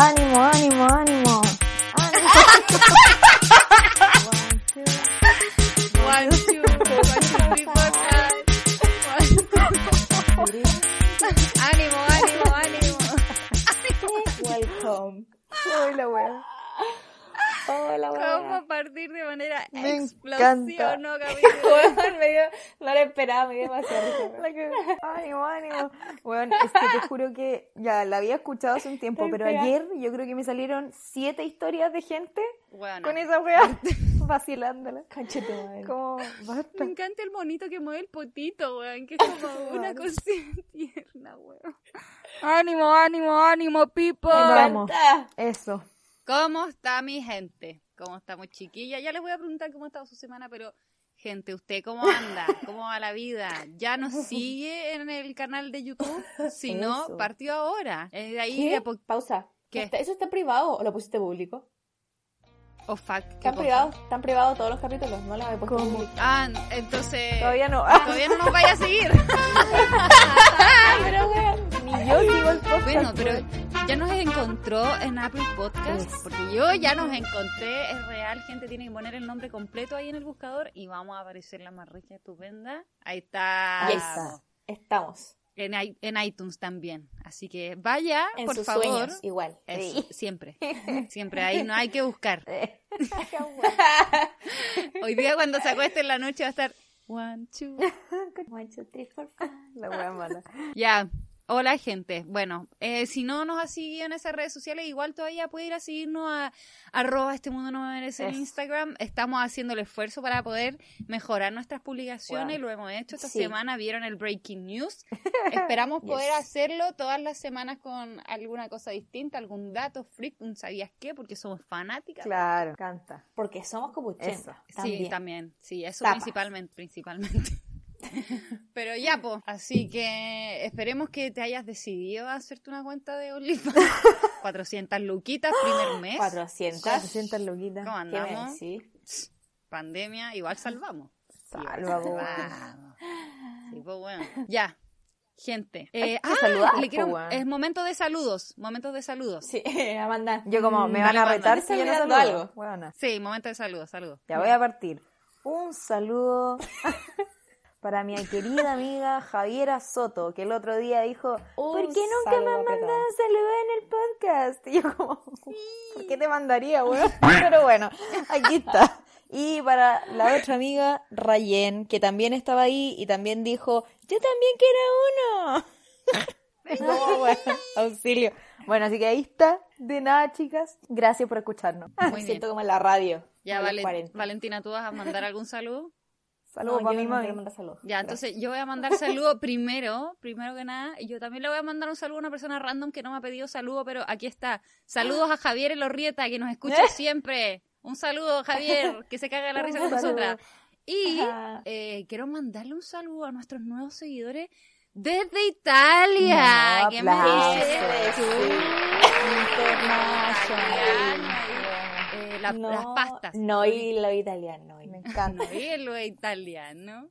Ánimo, ánimo, ánimo. One, two, one, two, three, four, five. One. Ánimo, ánimo, ánimo. Welcome. Hola, wea. Hola, ¿Cómo partir de manera Me explosión, no? Weón, me dio, no lo esperaba, me dio demasiado que- Ánimo, ánimo. Bueno, es que te juro que ya la había escuchado hace un tiempo, pero ayer yo creo que me salieron siete historias de gente Bueno, con esa wea vacilándola. Como, basta. me encanta el monito que mueve el potito, weón, que es como una cosita tierna, weón. Ánimo, ánimo, ánimo, people. Vamos, eso. ¿Cómo está mi gente? ¿Cómo estamos, chiquilla? Ya les voy a preguntar cómo ha estado su semana, pero, gente, ¿usted cómo anda? ¿Cómo va la vida? ¿Ya nos sigue en el canal de YouTube? Si no, Eso. partió ahora. De ahí ¿Qué? de po- Pausa. ¿Qué? ¿Está- ¿Eso está privado o lo pusiste público? Oh, fuck, ¿qué Están privados, están privados todos los capítulos, no los he puesto ¿Cómo? público. Ah, entonces... Todavía no. todavía no nos vaya a seguir. pero weón. Ni yo sigo el podcast. Bueno, pero weón. Ya nos encontró en Apple Podcast, porque yo ya nos encontré, es real, gente tiene que poner el nombre completo ahí en el buscador y vamos a aparecer la más rica estupenda. Ahí está. Ahí está. Estamos. En, en iTunes también. Así que vaya, En por sus favor. sueños, igual. Eso, siempre. Siempre ahí no hay que buscar. Hoy día cuando se acueste en la noche va a estar one, two. One, two, three, four, five. La wea mala. Ya. Hola gente. Bueno, eh, si no nos ha seguido en esas redes sociales, igual todavía puede ir a seguirnos a arroba este mundo no me merece en. Instagram. Estamos haciendo el esfuerzo para poder mejorar nuestras publicaciones. Wow. Lo hemos hecho esta Sí. semana. Vieron el Breaking News. Esperamos poder Yes. hacerlo todas las semanas con alguna cosa distinta, algún dato freak, un sabías qué, porque somos fanáticas. Claro, canta. Porque somos como 80. Eso. Sí, También. también. Sí, eso Tapas. principalmente, principalmente. Pero ya, pues. Así que esperemos que te hayas decidido a hacerte una cuenta de OnlyFans. 400 luquitas, primer mes. 400. 400 loquitas. ¿Cómo ¿Qué me andamos? decís? Pandemia, igual salvamos. Salva, po, weón. Vamos. Sí, pues bueno. Ya. Gente. Eh, ah, saludar, le po, quiero, weón. es momento de saludos. Momento de saludos. Sí, Amanda. Yo como, me Mm, van a retar si yo no saludo. algo. Weona. Sí, momento de saludos, saludos. Ya voy a partir. Un saludo para mi querida amiga Javiera Soto, que el otro día dijo, ¿por Un qué nunca me has apretado. mandado saludos en el podcast? Y yo como, ¿por qué te mandaría, weón? Pero bueno, aquí está. Y para la otra amiga, Rayen, que también estaba ahí y también dijo, yo también quiero uno. No, bueno, auxilio. Bueno, así que ahí está. De nada, chicas. Gracias por escucharnos. Muy bien. siento como en la radio. Ya, 40. Valentina, ¿tú vas a mandar algún saludo? Saludos No, para mi mami. saludos. Ya, entonces yo voy a mandar saludo primero, primero que nada, y yo también le voy a mandar un saludo a una persona random que no me ha pedido saludo, pero aquí está. Saludos a Javier Elorrieta, que nos escucha siempre. Un saludo, Javier, que se caga la risa con saludo. nosotras. Y eh, quiero mandarle un saludo a nuestros nuevos seguidores desde Italia. No, ¿Qué me aplausos. dices tú? Internacional. Eh, la- No, las pastas. No, y lo italiano. Me encanta. No, y lo italiano.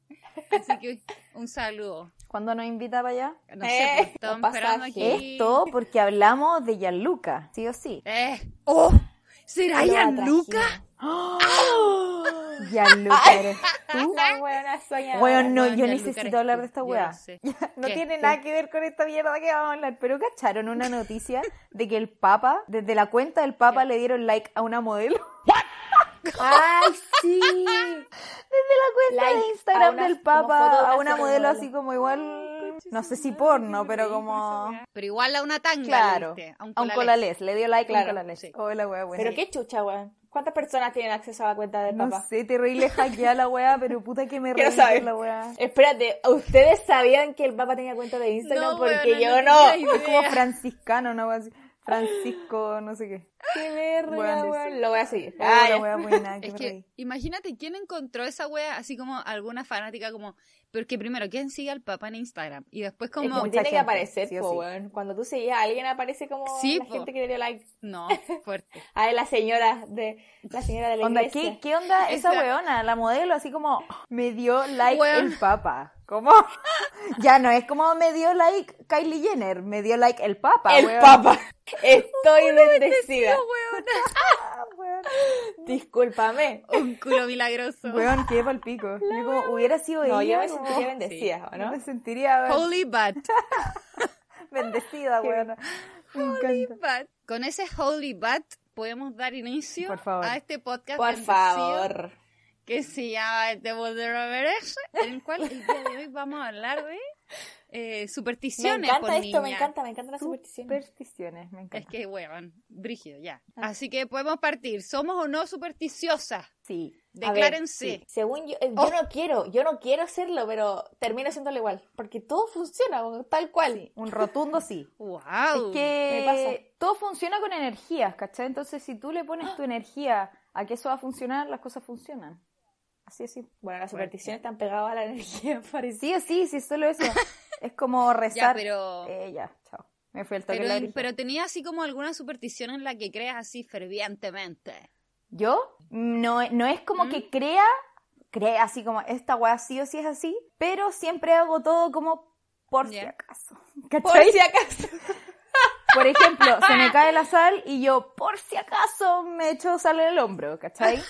Así que un saludo. ¿Cuándo nos invita para allá? No Eh, sé, pues, estamos esperando aquí. Esto porque hablamos de Gianluca, sí o sí. Eh. ¡Oh! ¿Será Gianluca? Gianluca, ¿eres tú? Buena soñadora. Bueno, no, No, yo Gianluca necesito hablar de esta weá. No ¿Qué? tiene ¿Qué? nada que ver con esta mierda que vamos a hablar, pero cacharon una noticia de que el Papa, desde la cuenta del Papa, le dieron like a una modelo. ¡Ay, sí! Desde la cuenta Like de Instagram una- del Papa, a una modelo así como igual, no sé si porno, pero como... Pero igual a una tanga. Claro, a un colalés, le dio like a un Claro, colalés. sí. Oh, la wea buena. Pero qué chucha, weón. ¿Cuántas personas tienen acceso a la cuenta del No papá? sé, terrible hackear la weá, pero puta que me reí saber. la weá. Espérate, ¿ustedes sabían que el papá tenía cuenta de Instagram? No, Porque yo no no. Es como franciscano, weá así. Francisco, no sé qué. Qué verga, Weón, weón. Lo voy a seguir. Ah, la weá buena, que Es me que, imagínate quién encontró esa wea, así como alguna fanática, como. Porque primero, ¿quién sigue al papá en Instagram? Y después, Es como. que Mucha tiene que aparecer, sí po. Cuando tú seguías a alguien aparece como Sí, la po. gente que le dio like. No, fuerte. A la señora de la señora de la Onda, iglesia. ¿qué, ¿Qué onda esa weona? La modelo así como me dio like el papa. ¿Cómo? Ya no es como me dio like Kylie Jenner, me dio like el papa. el weón. papa. Estoy bendecida. Weón. Discúlpame. Un culo milagroso. Weón, qué pa'l pico. Yo como hubiera sido No, yo ella. me como- sentiría bendecida, ¿o no no? me sentiría weón, Holy Bat. bendecida, weón. Me encanta. Bat. Con ese Holy Bat podemos dar inicio Por favor. a este podcast Por bendecido favor. que se llama a ver eso, en el cual el día de hoy vamos a hablar de eh, Me supersticiones. encanta por esto, me encanta, me encantan las supersticiones. Supersticiones, me Es encanta. que, weón, brígido, ya. Ah. Así que podemos partir. ¿Somos o no supersticiosas? Sí. Ver, Declárense. sí. Según yo, eh, yo Oh. no quiero, yo no quiero hacerlo, pero termino haciéndolo igual. Porque todo funciona, tal cual. Un rotundo sí. ¡Wow! Es que me pasa. todo funciona con energías, ¿cachai? Entonces, si tú le pones tu energía a que eso va a funcionar, las cosas funcionan. Así es. Bueno, las supersticiones están pegadas a la energía, parece. Sí, sí, sí, solo eso. es como rezar. pero- Eh, ya, chao. Me fue el toque Pero, la tenía así como alguna superstición en la que creas así fervientemente. ¿Yo? No, no es como ¿Mm? que crea, crea así como esta weá sí o sí es así, pero siempre hago todo como por si acaso. Por ¿Cachai? si acaso. Por ejemplo, se me cae la sal y yo, por si acaso, me echo sal en el hombro, ¿cachai?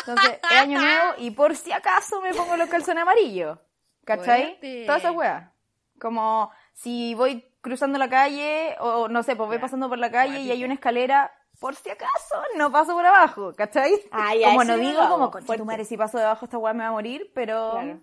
Entonces, es año nuevo y por si acaso me pongo los calzones amarillos, ¿cachai? Fuerte. Toda esa wea. Como si voy cruzando la calle, o no sé, pues voy pasando por la calle y hay una escalera, por si acaso, no paso por abajo, ¿cachai? Ya, como no digo, como, fuerte. tu madre, si paso debajo esta weá me va a morir, pero... Claro.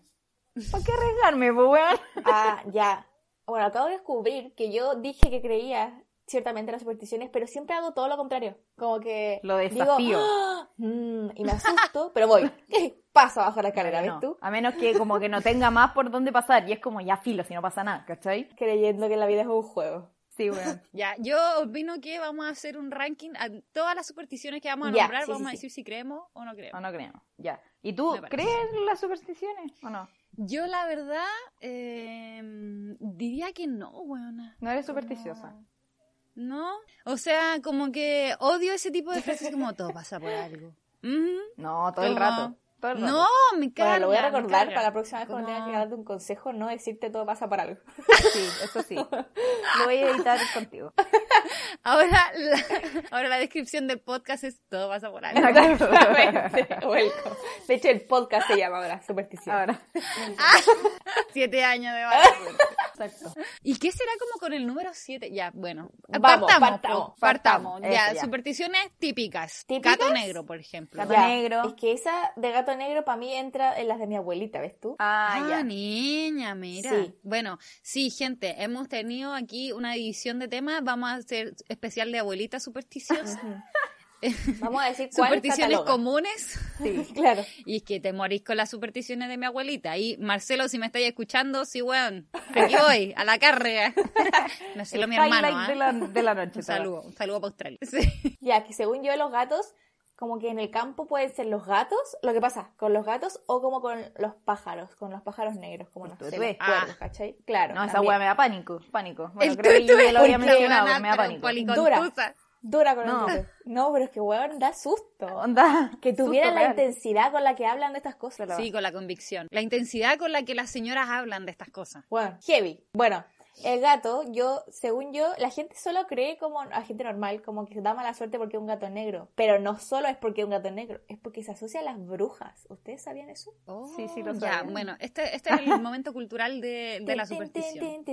¿Para qué arriesgarme, pues weón? Ah, ya. Bueno, acabo de descubrir que yo dije que creía ciertamente en las supersticiones, pero siempre hago todo lo contrario. Como que Lo digo, desafío. "Ah, mm", y me asusto, pero voy. Paso abajo la escalera, ¿ves No, tú? A menos que como que no tenga más por dónde pasar y es como ya filo si no pasa nada, ¿cachai? Creyendo que la vida es un juego. Sí, weón. Ya, yo opino que vamos a hacer un ranking a todas las supersticiones que vamos a Ya, nombrar, sí, vamos sí, a sí. decir si creemos o no creemos. O no creemos. Ya. ¿Y tú crees en las supersticiones o no? Yo la verdad eh, diría que no, weona. No eres supersticiosa. ¿No? O sea, como que odio ese tipo de frases como todo pasa por algo. No, Como-. Todo el rato. No, me carga. Bueno, lo voy a recordar para la próxima vez cuando Como- tenga que darte un consejo, no decirte todo pasa por algo. Sí, eso sí. Lo voy a editar contigo. Ahora la, ahora la descripción del podcast es todo pasa por algo. Exactamente. Welcome. De hecho, el podcast se llama ahora Superstición. Ahora. Siete años de base. Exacto. ¿Y qué será como con el número siete? Ya, bueno. Vamos, partamos. partamos, partamos. partamos. Ya, Eso ya. supersticiones típicas. ¿Típicas? Gato negro, por ejemplo. Gato Ya, negro. Es que esa de gato negro para mí entra en las de mi abuelita, ¿ves tú? Ah, Ah, ya. niña, mira. Sí. Bueno, sí, gente, hemos tenido aquí una división de temas. Vamos a hacer especial de abuelita supersticiosa. Vamos a decir cuál Supersticiones cataloga. comunes. Sí. Claro. Y es que te morís con las supersticiones de mi abuelita. Y Marcelo, si me estáis escuchando, sí, weón. Aquí voy, a la carrera. Marcelo, El mi hermano. ¿ah? de, la, de la noche. Un saludo, un saludo para Australia. Sí. Ya, que según yo los gatos, como que en el campo pueden ser los gatos, lo que pasa con los gatos o como con los pájaros, con los pájaros negros, como no sé, los cuervos, Ah. ¿cachai? Claro. No, esa weá me da pánico. Pánico. Bueno, El creo que ya lo había mencionado, pero me da pánico. policontusa. Dura con No. el. No, pero es que weón, da susto. Onda. Que tuvieran susto la real. intensidad con la que hablan de estas cosas. Sí, con la convicción. La intensidad con la que las señoras hablan de estas cosas. Bueno, heavy. Bueno, el gato, yo, según yo, la gente solo cree como, la gente normal, como que da mala suerte porque es un gato negro. Pero no solo es porque es un gato negro, es porque se asocia a las brujas. ¿Ustedes sabían eso? Sí, sí, lo Ya, sabía. bueno, este, este es el momento cultural de, de la superstición.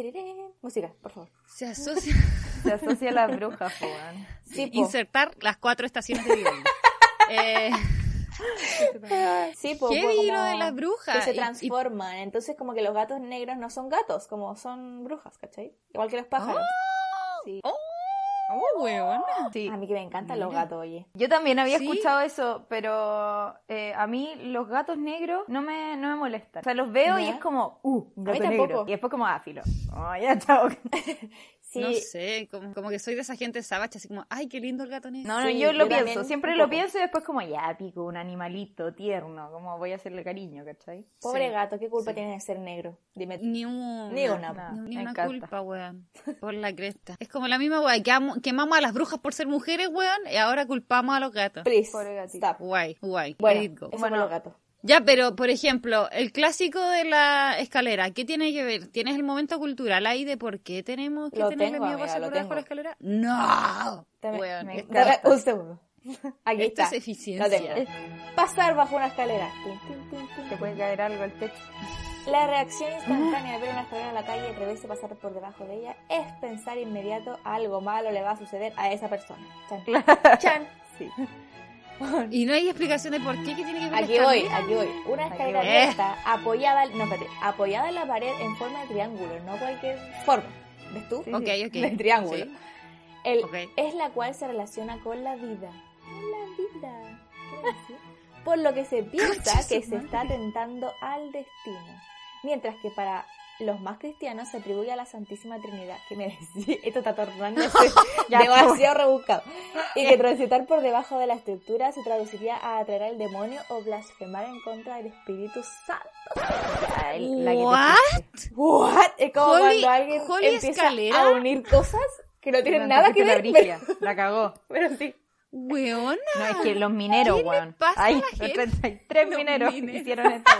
Música, por favor. Se asocia Se asocia a las brujas. Sí, po. insertar las cuatro estaciones de vida. Eh, Sí, po, ¿Qué lo como de las brujas? Que se Y- y- transforman. Entonces, como que los gatos negros no son gatos, como son brujas, ¿cachai? Igual que los pájaros. Sí. Oh. weón. Sí. A mí que me encantan los gatos, oye. Yo también había Sí. escuchado eso, pero eh, a mí los gatos negros no me, no me molestan. O sea, los veo y es como, uh, un A mí gato negro. tampoco. Y después como, ah, filo. Oh, ya, chao. Sí, No sé, como, como que soy de esa gente sabacha, así como, ay, qué lindo el gato negro. No, no, Sí, yo lo yo pienso. también, Siempre un lo pienso y después como, ya, pico, un animalito tierno. Como voy a hacerle cariño, ¿cachai? pobre Sí. gato, ¿qué culpa Sí. tiene de ser negro? Dime. Ni una. Ni una. No, Ni una culpa, weón. Por la cresta. Es como la misma weón. Que amo- quemamos a las brujas por ser mujeres, weón. Y ahora culpamos a los gatos. Please, Pobre gatito. stop. Guay, guay. Bueno, eso Bueno. los gatos. Ya, pero por ejemplo, el clásico de la escalera, ¿qué tiene que ver? ¿Tienes el momento cultural ahí de por qué tenemos que Lo tenerle tengo, miedo amiga, para lo por debajo de la escalera? ¡No! Dame- me. Dame un segundo. Aquí esto está. es eficiencia. Pasar bajo una escalera. Te puede caer algo al techo. La reacción instantánea de ver una escalera en la calle y atreverse a pasar por debajo de ella es pensar inmediato algo malo le va a suceder a esa persona. Chan. Chan. Sí. Y no hay explicación de por qué, ¿qué tiene que ver Aquí voy, aquí voy. Una escalera abierta, apoyada, no, espérate, apoyada en la pared en forma de triángulo, no cualquier forma. ¿Ves tú? Sí, Ok, ok. De triángulo. Sí. El. Es la cual se relaciona con la vida. Con la vida. Por lo que se piensa Concha que se madre. está tentando al destino. Mientras que para los más cristianos se atribuye a la Santísima Trinidad. Que me decía, esto está tornándose Ya, demasiado rebuscado. Y que transitar por debajo de la estructura se traduciría a atraer al demonio o blasfemar en contra del Espíritu Santo. What? ¿What? Es como Holy- cuando alguien holy empieza escalera. a unir cosas que no tienen nada que ver. la brigia, La cagó. Pero, sí. Weona. No, es que los mineros, ¿Qué le weón. pasa a Ay, la los gente? 33 Los mineros mineros. hicieron esto.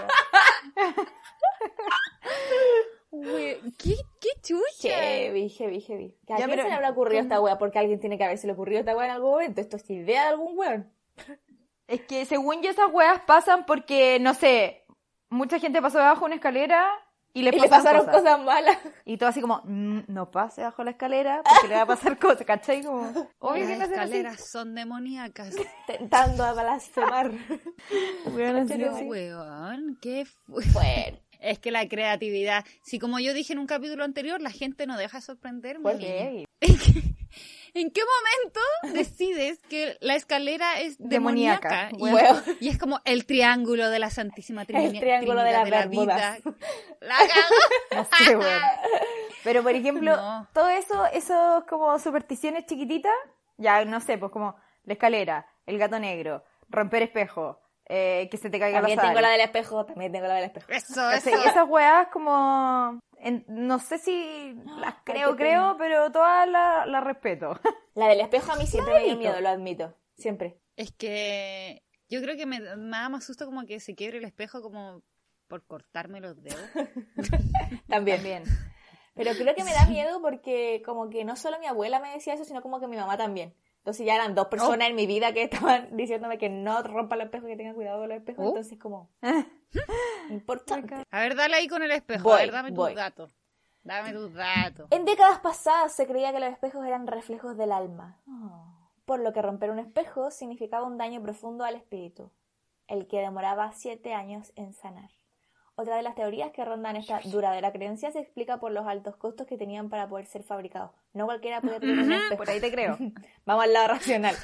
We- ¿Qué, qué chucha? Heavy, heavy, heavy. ¿A Ya, quién pero- se le habrá ocurrido esta wea? Porque a alguien tiene que haberse le ocurrido esta wea en algún momento. Esto es idea de algún weón. Es que según yo esas weas pasan porque, no sé, mucha gente pasó debajo de una escalera y le Y le pasaron, cosas. cosas, malas. Y todo así como, "Mm, no pase bajo la escalera porque le va a pasar cosas, ¿cachai? Como, obvio que Las no hacen así. escaleras son demoníacas. Tentando a blasfemar. Weón. Weón, qué fu- Bueno. Es que la creatividad, si como yo dije en un capítulo anterior, la gente no deja de sorprenderme. ¿Por Heavy. ¿En qué momento decides que la escalera es Demoníaca, demoníaca? Y, y es como el triángulo de la Santísima Trinidad. El triángulo de vida. La. No sé. Pero, por ejemplo, No. todo eso, esos como supersticiones chiquititas, ya, no sé, pues como la escalera, el gato negro, romper espejo, eh, que se te caiga También la tengo la del espejo. También tengo la del espejo. Eso, eso. ¿Cachai? Esas weas como... en- no sé si las creo, creo, pero todas las respeto. La del espejo a mí siempre me dio miedo, lo admito. Siempre. Es que yo creo que me, me da más susto como que se quiebre el espejo como por cortarme los dedos. También. También. Pero creo que me da miedo porque como que no solo mi abuela me decía eso, sino como que mi mamá también. Entonces ya eran dos personas Oh. en mi vida que estaban diciéndome que no rompa el espejo, que tengan cuidado con los espejos. Oh. Entonces como... Importante. A ver, dale ahí con el espejo. Voy, a ver, dame voy. tus datos. Dame tus datos. En décadas pasadas se creía que los espejos eran reflejos del alma, por lo que romper un espejo significaba un daño profundo al espíritu, el que demoraba siete años en sanar. Otra de las teorías que rondan esta duradera creencia se explica por los altos costos que tenían para poder ser fabricados. No cualquiera podía tener un espejo. Por ahí te creo. Vamos al lado racional.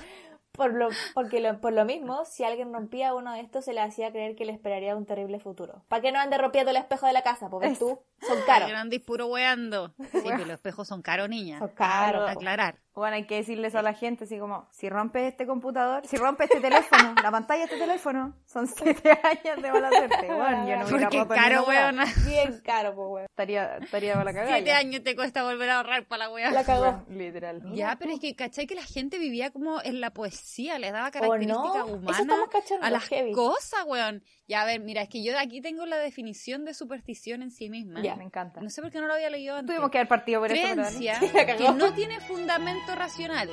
Por lo, porque lo- por lo mismo, si alguien rompía uno de estos, se le hacía creer que le esperaría un terrible futuro. ¿Para qué no ande rompiendo el espejo de la casa? Porque tú, son caros. Grandis puro weando. Sí, que los espejos son caros, niña. Son caros. Aclarar. Bueno, hay que decirle eso a la gente, así como, si rompes este computador, si rompes este teléfono, la pantalla de este teléfono, son siete años de mala suerte. Bueno, yo no hubiera Porque caro, weona. Bien caro, pues, weón. Estaría, estaría para la cagada. Siete ya. años te cuesta volver a ahorrar para la wea. La cagó. Bueno, literal. Ya, pero es que, ¿cachai? Que la gente vivía como en la poesía, le daba ¿O características no? Humanas estamos cachando, a las heavy. cosas, weón. Ya, a ver, mira, es que yo de aquí tengo la definición de superstición en sí misma. Ya. Me encanta. No sé por qué no lo había leído antes. Tuvimos que haber partido por eso. Creencia La que no tiene fundamento racional.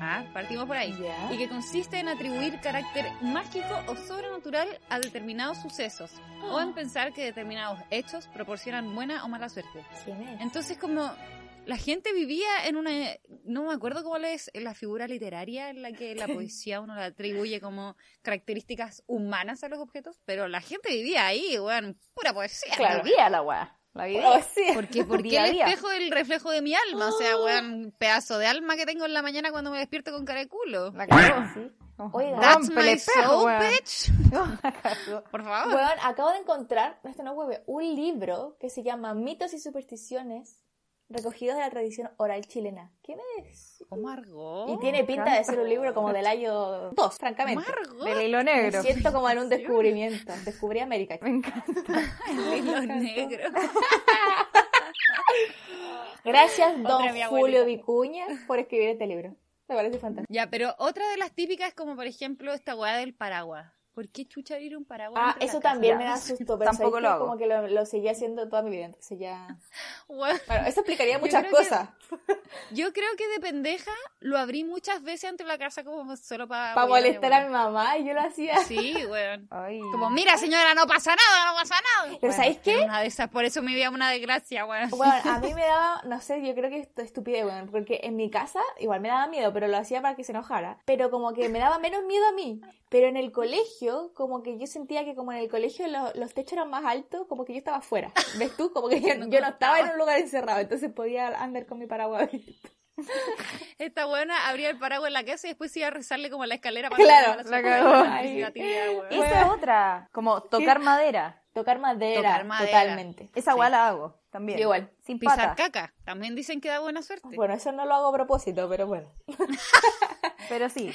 Ah, partimos por ahí. Y que consiste en atribuir carácter mágico o sobrenatural a determinados sucesos. O en pensar que determinados hechos proporcionan buena o mala suerte. ¿Quién es? Entonces, como la gente vivía en una. No me acuerdo cuál es la figura literaria en la que la poesía uno le atribuye como características humanas a los objetos, pero la gente vivía ahí, weón, pura poesía. Claro. Vivía la weá. La vida. Oh, sí. Porque, porque Día el día. espejo es el reflejo de mi alma. O sea, weón, un pedazo de alma que tengo en la mañana cuando me despierto con cara de culo. La cagó. Sí. Oiga. That's my espejo, soul, weón. bitch. Por favor. Weón, acabo de encontrar, esto no hueve, un libro que se llama Mitos y supersticiones recogidos de la tradición oral chilena. ¿Quién es? Oh, Margot. Y tiene pinta de ser un libro como del año 2, francamente. Margot. Del hilo Me negro. siento como en un descubrimiento. Descubrí América. Me encanta. El hilo negro. Gracias, don. Julio Vicuña, por escribir este libro. Me parece fantástico. Ya, pero otra de las típicas es como, por ejemplo, esta weá del paraguas. ¿Por qué chucha abrir un paraguas? Ah, eso casa? también me da susto, pero Tampoco ¿sabes lo hago. como que lo, lo seguí haciendo toda mi vida, entonces ya... Weón, Bueno, eso explicaría Yo muchas que- cosas. Yo creo que de pendeja lo abrí muchas veces ante la casa como solo para... Para molestar a mi mamá, y yo lo hacía. Sí, weón. Ay. Como, mira señora, no pasa nada, no pasa nada. Pero ¿sabéis qué? Una de esas, por eso me vida una desgracia, weón. Bueno, a mí me daba, no sé, yo creo que esto es estupidez, bueno, porque en mi casa igual me daba miedo, pero lo hacía para que se enojara. Pero como que me daba menos miedo a mí. Pero en el colegio, como que yo sentía que como en el colegio lo- los techos eran más altos, como que yo estaba afuera. ¿Ves tú? Como que yo, yo no estaba en un lugar encerrado, entonces podía andar con mi paraguas. Esta buena abría el paraguas en la casa y después iba a rezarle como a la escalera Claro, para la cagó. Esa es otra. Como tocar madera. Tocar madera, Tocar madera. totalmente. Esa Sí. igual la hago también. Yo igual. Sin Pisar pata. caca. También dicen que da buena suerte. Bueno, eso no lo hago a propósito, pero bueno. Pero sí.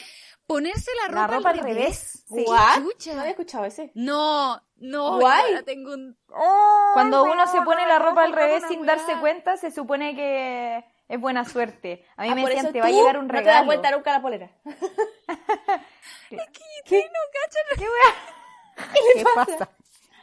Ponerse la ropa, La ropa al revés. Sí. ¿What? Chucha. No había escuchado ese. No, no. Guay. yo ahora tengo un... Cuando uno se pone la ropa al revés sin weá. darse cuenta, se supone que es buena suerte. A mí Ah, me decían, te va a llegar un No te das regalo. vuelta nunca la polera. ¿Qué pasa?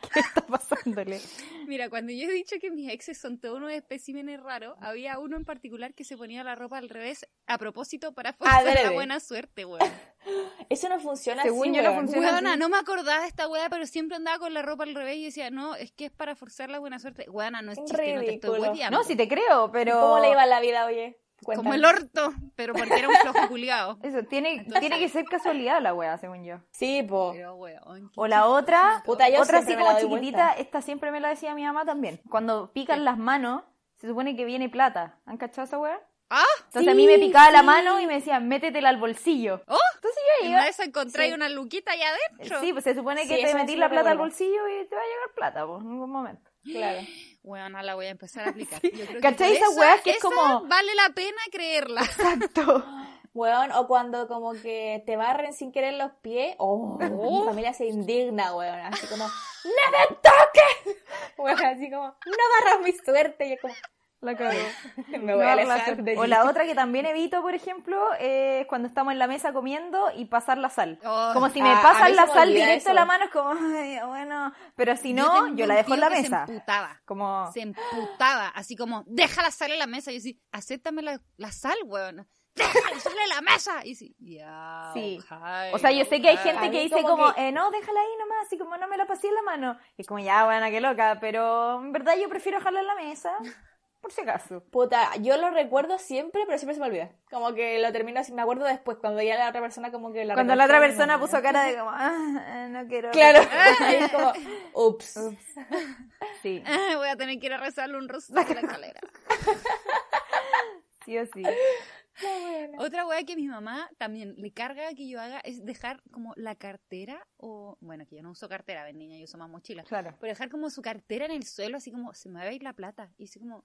¿Qué está pasándole? Mira, cuando yo he dicho que mis exes son todos unos especímenes raros, había uno en particular que se ponía la ropa al revés a propósito para forzar la buena suerte, weón. Eso no funciona Según así, yo no funciona. Weona, así. no me acordaba de esta weá, pero siempre andaba con la ropa al revés y decía, no, es que es para forzar la buena suerte. Weona, no es chiste, no te estoy Ridículo. No, sí te creo, pero... ¿Cómo le iba la vida, oye? Como el orto, pero porque era un flojo culiado. Eso, tiene, tiene que ser casualidad la wea, según yo. Sí, po. Pero weón. O la otra, Puta, yo otra así como chiquitita, vuelta. esta siempre me la decía mi mamá también. Cuando pican las manos, se supone que viene plata. ¿Han cachado esa wea? ¡Ah! Entonces a mí me picaba la mano y me decían, métetela al bolsillo. ¡Oh! Entonces yo iba... esas encontráis Sí. una luquita allá adentro. Sí, pues se supone que Sí, te eso metís sí la plata al bolsillo y te va a llegar plata, pues, en algún momento. Claro. Weona, la voy a empezar a aplicar. Yo creo que ¿Cachai esas esa- weas que es esa como- Vale la pena creerla. Exacto. Weón, o cuando como que te barren sin querer los pies. Oh, mi familia se indigna, weón. Así como, ¡No me toques! Weón, así como, no barras mi suerte. Y es como, La cago. me voy a alejar de o la otra que también evito, por ejemplo, es cuando estamos en la mesa comiendo y pasar la sal. Oh, como si me ah, a pasan la me sal directo a la mano, es como, ay, bueno. Pero si no, yo, la dejo en la mesa. Se emputaba. Como, Se emputaba, así como, deja la sal en la mesa. Y yo sí, acéptame la, la sal, weón. Deja la sal en la mesa. Y sí, ya. Sí. ojalá, O sea, yo sé que hay gente que dice como como, que- eh, no, déjala ahí nomás, así como no me la pasé en la mano. Y es como, ya, buena, qué loca, pero en verdad yo prefiero dejarla en la mesa, por si acaso. Puta, yo lo recuerdo siempre, pero siempre se me olvida. Como que lo termino así, me acuerdo después, cuando ya la otra persona como que la Cuando la otra persona puso cara de como, ah, no quiero. Claro, ahí es como, ups. Sí, Ah, Voy a tener que ir a rezarle un rosario a la escalera. sí o sí. Otra weá que mi mamá también le carga que yo haga es dejar como la cartera o, bueno, que yo no uso cartera, ven niña, yo uso más mochila. Claro. Pero dejar como su cartera en el suelo, así como, se me va a ir la plata. Y así como,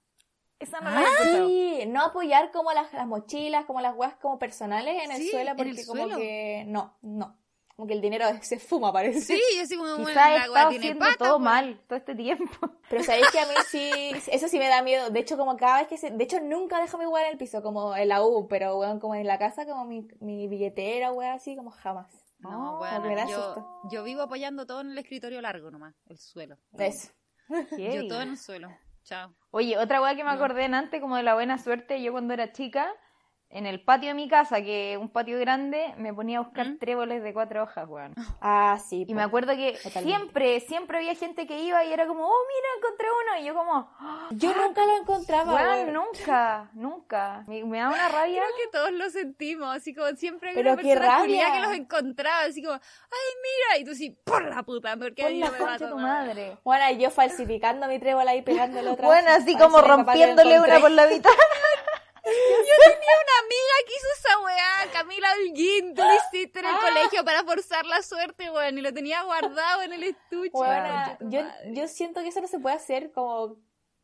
Esa no la he. Sí, no apoyar como las, las mochilas, como las weas como personales en el Sí, suelo, porque el como suelo. que, no, no. Como que el dinero se fuma, parece. sí, yo así como, bueno, Quizá he la weá estado tiene haciendo pata, todo weón. mal todo este tiempo. Pero sabéis que a mí sí, eso sí me da miedo. De hecho, como cada vez que se, de hecho nunca dejo mi weá en el piso, como en la U, pero weón, como en la casa, como mi, mi billetera, weá, así, como jamás. No, weón, me da yo, susto. yo vivo apoyando todo en el escritorio largo nomás, el suelo. Eso. Yo todo en el suelo. Chao. Oye, otra weá que me acordé en antes, como de la buena suerte, yo cuando era chica, en el patio de mi casa, que es un patio grande, me ponía a buscar ¿Mm? tréboles de cuatro hojas, weón. Ah, sí. Y me acuerdo que Totalmente. siempre, siempre había gente que iba y era como, oh, mira, encontré uno. Y yo como, Yo nunca lo encontraba, weón, weón. nunca, nunca. Me, me da una rabia. Creo que todos lo sentimos, así como siempre hay Pero una qué persona rabia. que los encontraba, así como, ay, mira, y tú sí, por la puta, porque Por ahí la no me de tu madre. Bueno, y yo falsificando mi trébol ahí pegándole otra. Bueno, así como rompiéndole una por la mitad. Yo tenía una amiga que hizo esa weá, Camila Holguín, tú lo hiciste en el Ah. colegio para forzar la suerte, weón, y lo tenía guardado en el estuche. Tu yo, yo siento que eso no se puede hacer como...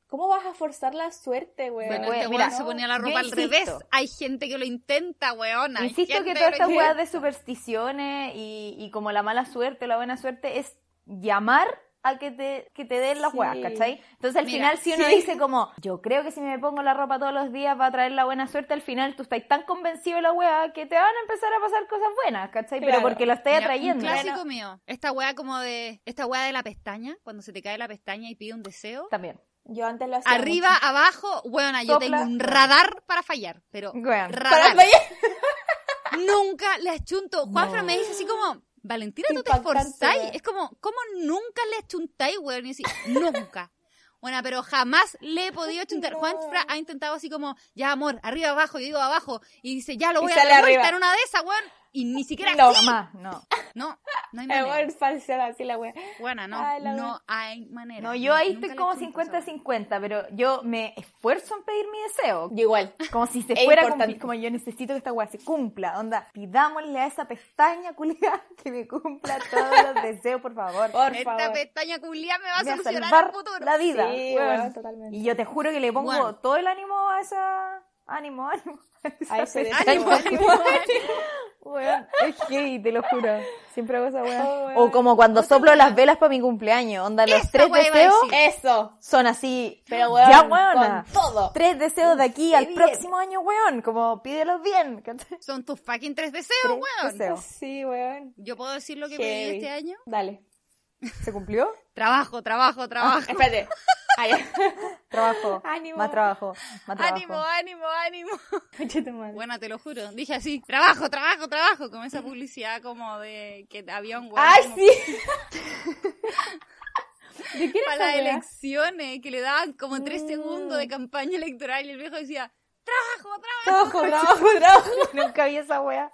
¿Cómo vas a forzar la suerte, weón? Bueno, Weón, este mira, weón se ponía la ropa al insisto. revés. Hay gente que lo intenta, weona. Insisto gente que todas estas weas de supersticiones y, y como la mala suerte, la buena suerte, es llamar a que te, que te den las Sí. weas, ¿cachai? Entonces al Mira, final si uno sí. dice como, yo creo que si me pongo la ropa todos los días va a traer la buena suerte, al final tú estás tan convencido de la wea que te van a empezar a pasar cosas buenas, ¿cachai? Pero porque lo estás atrayendo. Un clásico mío. Esta weá como de. Esta weá de la pestaña, cuando se te cae la pestaña y pide un deseo. También. Yo antes lo hacía Arriba, mucho. abajo, weona, yo Sopla. tengo un radar para fallar. Pero. Para radar. fallar. Nunca le achunto. Juanfra No. me dice así como, Valentina, tú te esforzáis. Es como, ¿cómo nunca le achuntáis, weón? Y así, nunca. Bueno, pero jamás le he podido achuntar. No. Juanfra ha intentado así como, ya amor, arriba, abajo, yo digo abajo. Y dice, ya lo Y voy a arriba. vuelta en una de esas, weón. Y ni siquiera No. así. Jamás, no. No, no hay manera. así la wea. Buena, no, Ay, no wea. hay manera. No, yo ahí estoy como achunto esa wea. 50-50, pero yo me esfuerzo en pedir mi deseo. Yo igual. Como si se Es fuera cumplir, como yo necesito que esta weá se cumpla. Onda, pidámosle a esa pestaña culiada que me cumpla todos los deseos, por favor. Por Esta favor. pestaña culiá me va a Me va a solucionar el futuro. la vida. Sí, totalmente. Y yo te juro que le pongo todo el ánimo a esa... Ánimo, ánimo. A ese pestaña. Ánimo, ánimo, ánimo. Weón, es gay, te lo juro. Siempre hago esa weá. Oh, weón. o como cuando soplo las velas para mi cumpleaños. Onda, los tres deseos. Eso. son así. Pero weón, ya, weona. con todo. Tres deseos de aquí al bien. próximo año, weón. Como pídelos bien. Son tus fucking tres deseos, Tres weón. deseos. Sí, weón. Yo puedo decir lo que Heavy. pedí este año. Dale. ¿Se cumplió? Trabajo, trabajo, trabajo. Espérate. Trabajo. Ánimo. Más trabajo. Más trabajo. ánimo, ánimo, ánimo. Bueno, te lo juro. Dije así, trabajo, trabajo, trabajo. Como esa publicidad como de que había un weón ¡Ay, como sí! ¿De quién para las elecciones que le daban como tres segundos de campaña electoral y el viejo decía, trabajo, trabajo. Trabajo, trabajo, trabajo. Nunca vi esa wea.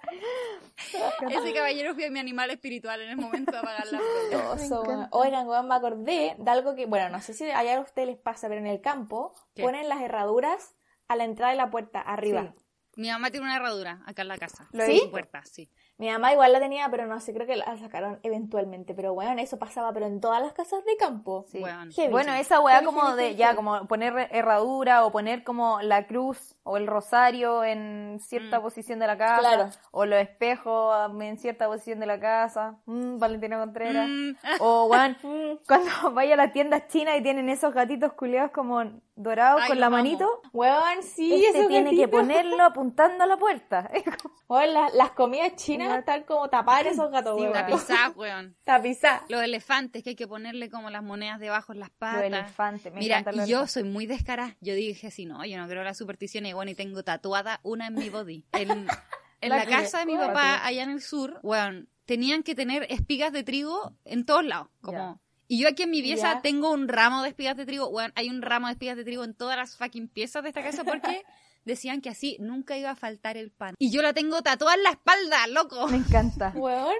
Ese caballero fue mi animal espiritual en el momento de apagar la luz. Oso, weón. Oigan, weón, me acordé de algo que, bueno, no sé si allá a ustedes les pasa, pero en el campo ¿Qué? ponen las herraduras a la entrada de la puerta, arriba. Mi mamá tiene una herradura acá en la casa. ¿Lo En vi? su puerta, sí. Mi mamá igual la tenía, pero no sé, creo que la sacaron eventualmente. Pero bueno, eso pasaba, pero en todas las casas de campo. Sí. Bueno, esa weá como heavy, de, heavy, ya, como poner herradura o poner como la cruz o el rosario en cierta Mm. posición de la casa. Claro. O los espejos en cierta posición de la casa. Mm, Valentina Contreras. Mm. O, weón, cuando vaya a las tiendas chinas y tienen esos gatitos culeados como dorados Ay, con los la amo. manito. Weón, sí, este tiene que ponerlo apuntando a la puerta. Weón, la- las comidas chinas están como en esos gatos, Sí, weón. Tapizá, weón. Tapizá. Los elefantes que hay que ponerle como las monedas debajo en las Los patas. elefantes. Me Mira, encantan los y yo elefantes. soy muy descarada. Yo dije así, no, yo no creo en la superstición y bueno, y tengo tatuada una en mi body. En, en La casa de mi papá, allá en el sur, weón, tenían que tener espigas de trigo en todos lados. Como... Y yo aquí en mi pieza tengo un ramo de espigas de trigo. Weón, hay un ramo de espigas de trigo en todas las fucking piezas de esta casa porque decían que así nunca iba a faltar el pan. Y yo la tengo tatuada en la espalda, loco. Me encanta. Weón,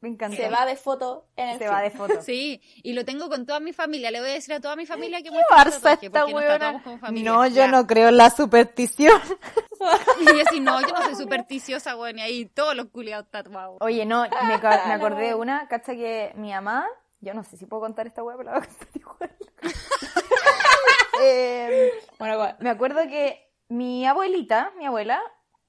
Me encanta. se va de foto en el Se va de foto. Sí, y lo tengo con toda mi familia. Le voy a decir a toda mi familia que ¿Qué muestre el Barça tatuaje, esta porque nos weona? tatuamos como familia. No, yo Ya. no creo en la superstición. Y yo así, no, yo no soy supersticiosa, weón, y ahí todos los culiados tatuados. Oye, no, me, me acordé de una, cacha que mi mamá, yo no sé si puedo contar esta weá, pero la voy a contar igual. Eh, Bueno, me acuerdo que mi abuelita, mi abuela,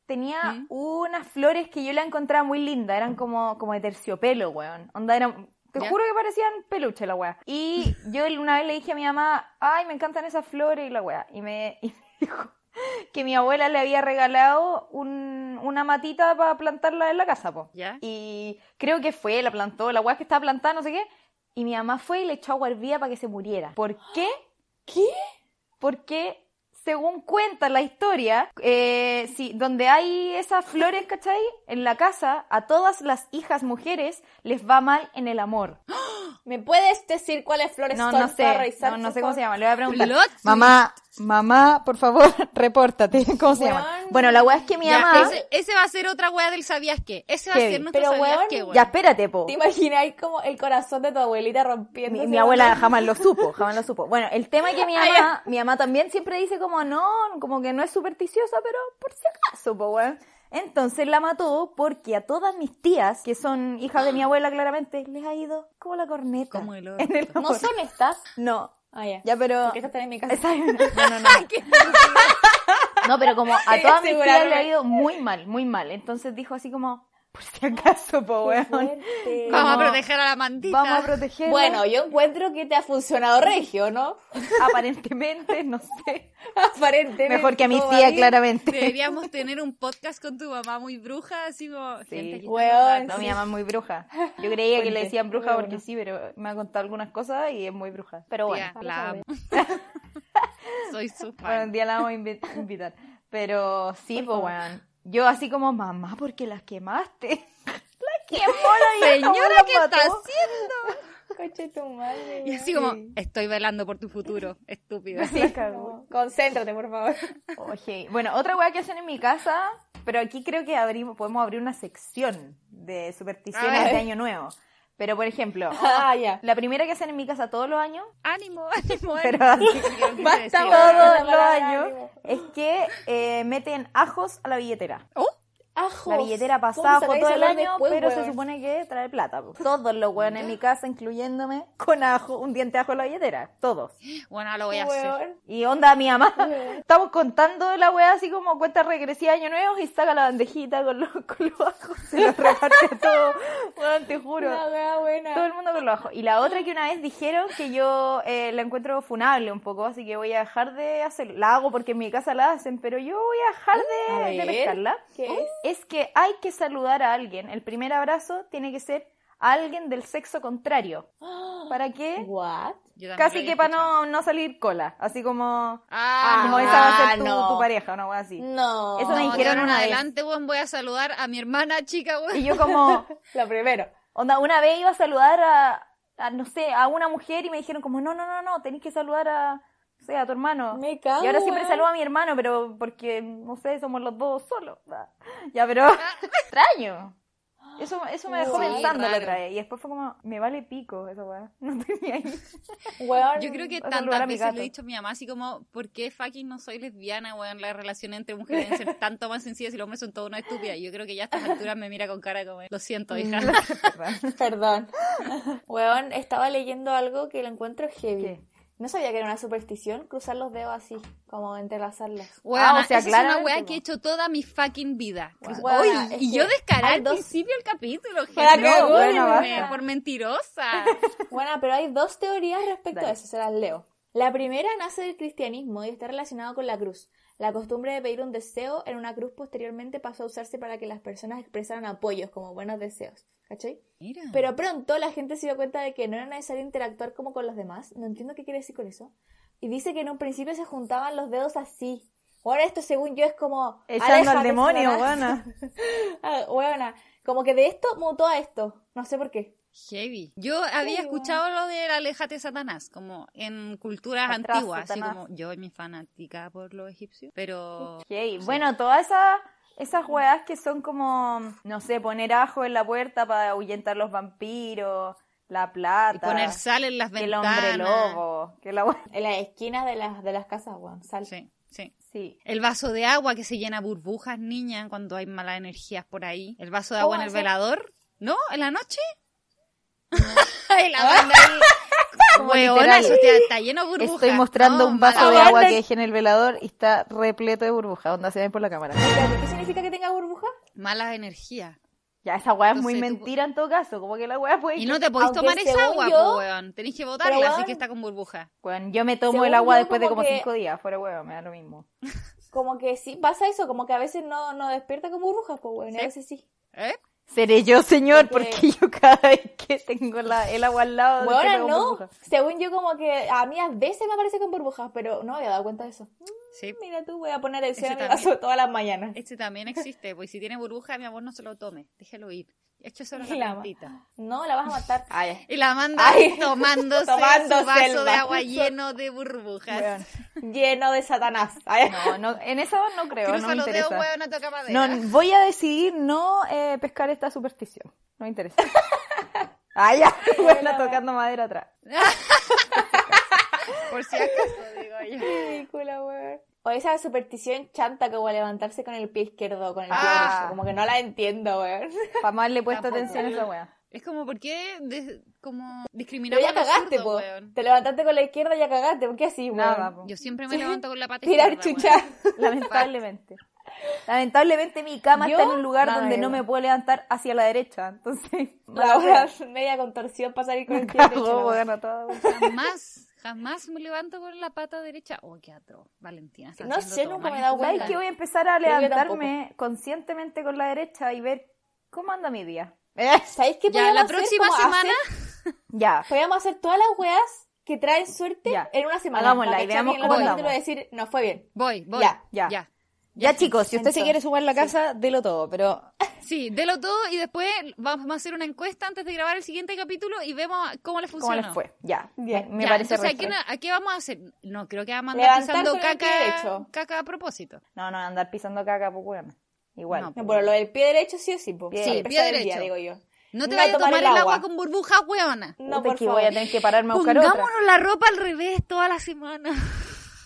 tenía ¿Mm? unas flores que yo la encontraba muy lindas, eran como, como de terciopelo, weón. Onda, eran, te ¿Ya? juro que parecían peluche la weá. Y yo una vez le dije a mi mamá, ay, me encantan esas flores y la weá. Y me, y me dijo que mi abuela le había regalado un- una matita para plantarla en la casa, po. ¿Ya? Y creo que fue, la plantó, la weá que estaba plantada, no sé qué. Y mi mamá fue y le echó agua hervida para que se muriera. ¿Por qué? ¿Qué? Porque según cuenta la historia, eh, sí, donde hay esas flores, ¿cachai? En la casa, a todas las hijas mujeres les va mal en el amor. ¿Me puedes decir cuáles flores No, son no sé, no, no sé cómo se llama, le voy a preguntar. Mamá, mamá, por favor, repórtate, ¿cómo se llama? Bueno, la weá es que mi Ya, mamá... ese, ese va a ser otra wea del sabías qué. Ese va a ser nuestro Pero, sabías weón, qué, weón. Ya, espérate, po. ¿Te imagináis como el corazón de tu abuelita rompiendo? Mi, mi abuela jamás lo supo, jamás lo supo. Bueno, el tema es que mi mamá, mi mamá también siempre dice como no, como que no es supersticiosa, pero por si acaso, po, weón. Entonces la mató porque a todas mis tías, que son hijas de mi abuela claramente, les ha ido como la corneta. Como el en el ¿No son estas? No. Ah, ya. Ya, pero... Porque estas están en mi casa. Esa- No, no, no. No, pero como a todas mis tías le ha ido muy mal, muy mal. Entonces dijo así como, por si acaso, po, weón. Vamos a proteger a la mantita. Vamos a protegerla. Bueno, yo encuentro que te ha funcionado regio, ¿no? aparentemente, no sé. Aparentemente. Mejor que a mi tía, claramente. Deberíamos tener un podcast con tu mamá muy bruja, así como... gente, aquí weón, No, mi mamá es muy bruja. Yo creía que ¿Por le decían bruja Bueno. porque sí, pero me ha contado algunas cosas y es muy bruja. Pero bueno, Tía, la amo. Soy su fan. bueno, un día la vamos a invi- invitar. Pero sí, pues weón. Yo así como, mamá, porque las quemaste. las quemó la Señora, ¿qué está haciendo? Coche tu madre. Y así como, estoy velando por tu futuro, estúpido. Sí. Concéntrate, por favor. Oye, bueno, otra weá que hacen en mi casa, pero aquí creo que abrimos, podemos abrir una sección de supersticiones de Año Nuevo. Pero, por ejemplo, Ah, la primera que hacen en mi casa todos los años, Ánimo, ánimo, pero ánimo. así, Basta, todos los años, es que eh, meten ajos a la billetera. Oh, Ajos. La billetera ¿Cómo pasa ajo todo el año, después, pero se supone que trae plata. po. Todos los weones en mi casa, incluyéndome, con ajo, un diente de ajo en la billetera. Todos. bueno, lo voy a hacer. Y onda, mi mamá, estamos contando la weá así como cuenta regresiva año nuevo y saca la bandejita con los, con los ajos, se los reparte a todos, weón, te juro. Una buena. Todo el mundo con los ajos. Y la otra que una vez dijeron que yo eh, la encuentro funable un poco, así que voy a dejar de hacerlo. La hago porque en mi casa la hacen, pero yo voy a dejar A de, ver, pescarla. ¿qué es? Es que hay que saludar a alguien. El primer abrazo tiene que ser a alguien del sexo contrario. ¿Para qué? What? Casi que para no, no salir cola. Así como, Ah, como no. esa va a ser tu, no. tu pareja, una wea así. No. Eso me No, dijeron una vez. adelante, weón, voy a saludar a mi hermana chica, weón. Y yo como, Lo primero. onda, una vez iba a saludar a, a, no sé, a una mujer y me dijeron como, no, no, no, no, tenés que saludar a, no sé, a tu hermano. Me cago, y ahora siempre weón. saludo a mi hermano, pero porque, no sé, somos los dos solos. Ya, pero extraño. Eso, eso me dejó Sí, pensando la otra vez. Y después fue como, me vale pico esa weá. No tenía ahí. Weón. Yo creo que tantas veces gato. he dicho a mi mamá así como, ¿por qué fucking no soy lesbiana, weón? Las relaciones entre mujeres deben ser tanto más sencillas y los hombres son toda una estúpida. Y yo creo que ya a estas alturas me mira con cara como, lo siento, hija. Perdón. Weón, estaba leyendo algo que lo encuentro heavy. ¿Qué? No sabía que era una superstición cruzar los dedos así, como entrelazarlos. Weón, Ah, o sea, esa es una weá que he hecho toda mi fucking vida. Weona, Uy, es y yo descaré al dos- principio del capítulo, gente. bueno, por mentirosa. Bueno, pero hay dos teorías respecto Dale. a eso, se las leo. La primera nace del cristianismo y está relacionado con la cruz. La costumbre de pedir un deseo en una cruz posteriormente pasó a usarse para que las personas expresaran apoyos como buenos deseos. ¿Cachai? Mira. Pero pronto la gente se dio cuenta de que no era necesario interactuar como con los demás. No entiendo qué quiere decir con eso. Y dice que en un principio se juntaban los dedos así. Ahora esto según yo es como... Echando al "Aléjate, demonio, Satanás". buena. Ah, como que de esto mutó a esto. No sé por qué. Heavy. Yo había escuchado lo del Aléjate Satanás, como en culturas Atrás, antiguas, así Satanás. como yo y mi fanática por los egipcios, pero Ok, Bueno, todas esas, esas weas que son como, no sé, poner ajo en la puerta para ahuyentar los vampiros, la plata, y poner sal en las que el ventanas. hombre lobo, que la En las esquinas de las, de las casas, weón. Sal. Sí, sí. Sí. El vaso de agua que se llena burbujas, niña, cuando hay malas energías por ahí. El vaso de agua en el velador. ¿No? ¿En la noche? Ay, la banda ahí. Como Weona, literal. eso está, está lleno de burbujas. Estoy mostrando No, un vaso mala de agua que dejé en el velador y está repleto de burbujas, onda se ven por la cámara. ¿Qué significa que tenga burbuja? Malas energías. Ya, esa wea es muy tú- mentira en todo caso, como que la wea puede... Y no te podéis tomar esa agua, yo- po, weón. Tenéis que botarla, Pero, así weón, que está con burbujas. Bueno, yo me tomo Según el agua después de como que- cinco días, fuera huevo, me da lo mismo. Como que sí, pasa eso, como que a veces no, no despierta con burbujas, pues weón, y a Sí. veces sí. ¿Eh? Seré yo, señor, Porque- porque yo cada vez que tengo la- el agua al lado... Bueno, no, burbujas. según yo como que a mí a veces me aparece con burbujas, pero no había dado cuenta de eso. Sí. Mira tú, voy a poner a mi también. vaso todas las mañanas. Este también existe, pues si tiene burbuja, mi amor no se lo tome, déjelo ir. Eche solo La la plantita. No, la vas a matar. Ay, Y la manda Ay, tomándose, tomándose su vaso el de agua lleno de burbujas. Weón. lleno de Satanás. Ay, No, no, en eso no creo, no me los dedos, interesa. huevo, no toca madera. No, voy a decidir no eh, pescar esta superstición. No me interesa. ah, ya. Bueno, tocando madera atrás. Por si acaso, digo yo. ridícula, weón. O esa superstición chanta como levantarse con el pie izquierdo, con el pie Ah. derecho. Como que no la entiendo, weón. Jamás le he puesto Tampoco. atención a esa wea. Es como, ¿por qué de- como Pero discriminamos ya a los cagaste, zurdos, po. weón? Te levantaste con la izquierda y ya cagaste. ¿Por qué así, weón? Nada, po. Yo siempre me levanto con la pata Tirar chucha. weón. Lamentablemente. Lamentablemente mi cama Yo, está en un lugar nada, donde no me puedo levantar hacia la derecha. Entonces, La hora media contorsión para salir con el pie derecho. todo. Jamás, jamás me levanto con la pata derecha. Oh, qué atroz. Valentina, No sé, nunca me he dado cuenta. ¿Sabes vida. que voy a empezar a levantarme conscientemente con la derecha y ver cómo anda mi día? ¿Sabéis qué Ya, la hacer próxima semana... hacer? Ya. Podríamos hacer todas las weas que traen suerte Ya. en una semana. Hagámosla y veamos cómo andamos. decir, no fue bien. Voy, voy. Ya, ya. ya. Ya, chicos, si usted se quiere sumar la casa, delo todo, pero Sí, delo todo y después vamos a hacer una encuesta antes de grabar el siguiente capítulo y vemos cómo le ¿cómo funciona. les fue? Ya, Ya. me, Ya, parece entonces, ¿a qué. ¿a qué vamos a hacer? No, creo que vamos a andar pisando caca, derecho. caca a propósito. No, no, andar pisando caca, pues bueno. Igual. No, No, pero lo del pie derecho sí o sí, po. Pie- Sí, pie el día, derecho. digo yo. No te No vayas a tomar el agua agua. con burbujas, weona. No, Puta, por que favor. voy a tener que pararme a buscar otra. Pongámonos la ropa al revés toda la semana.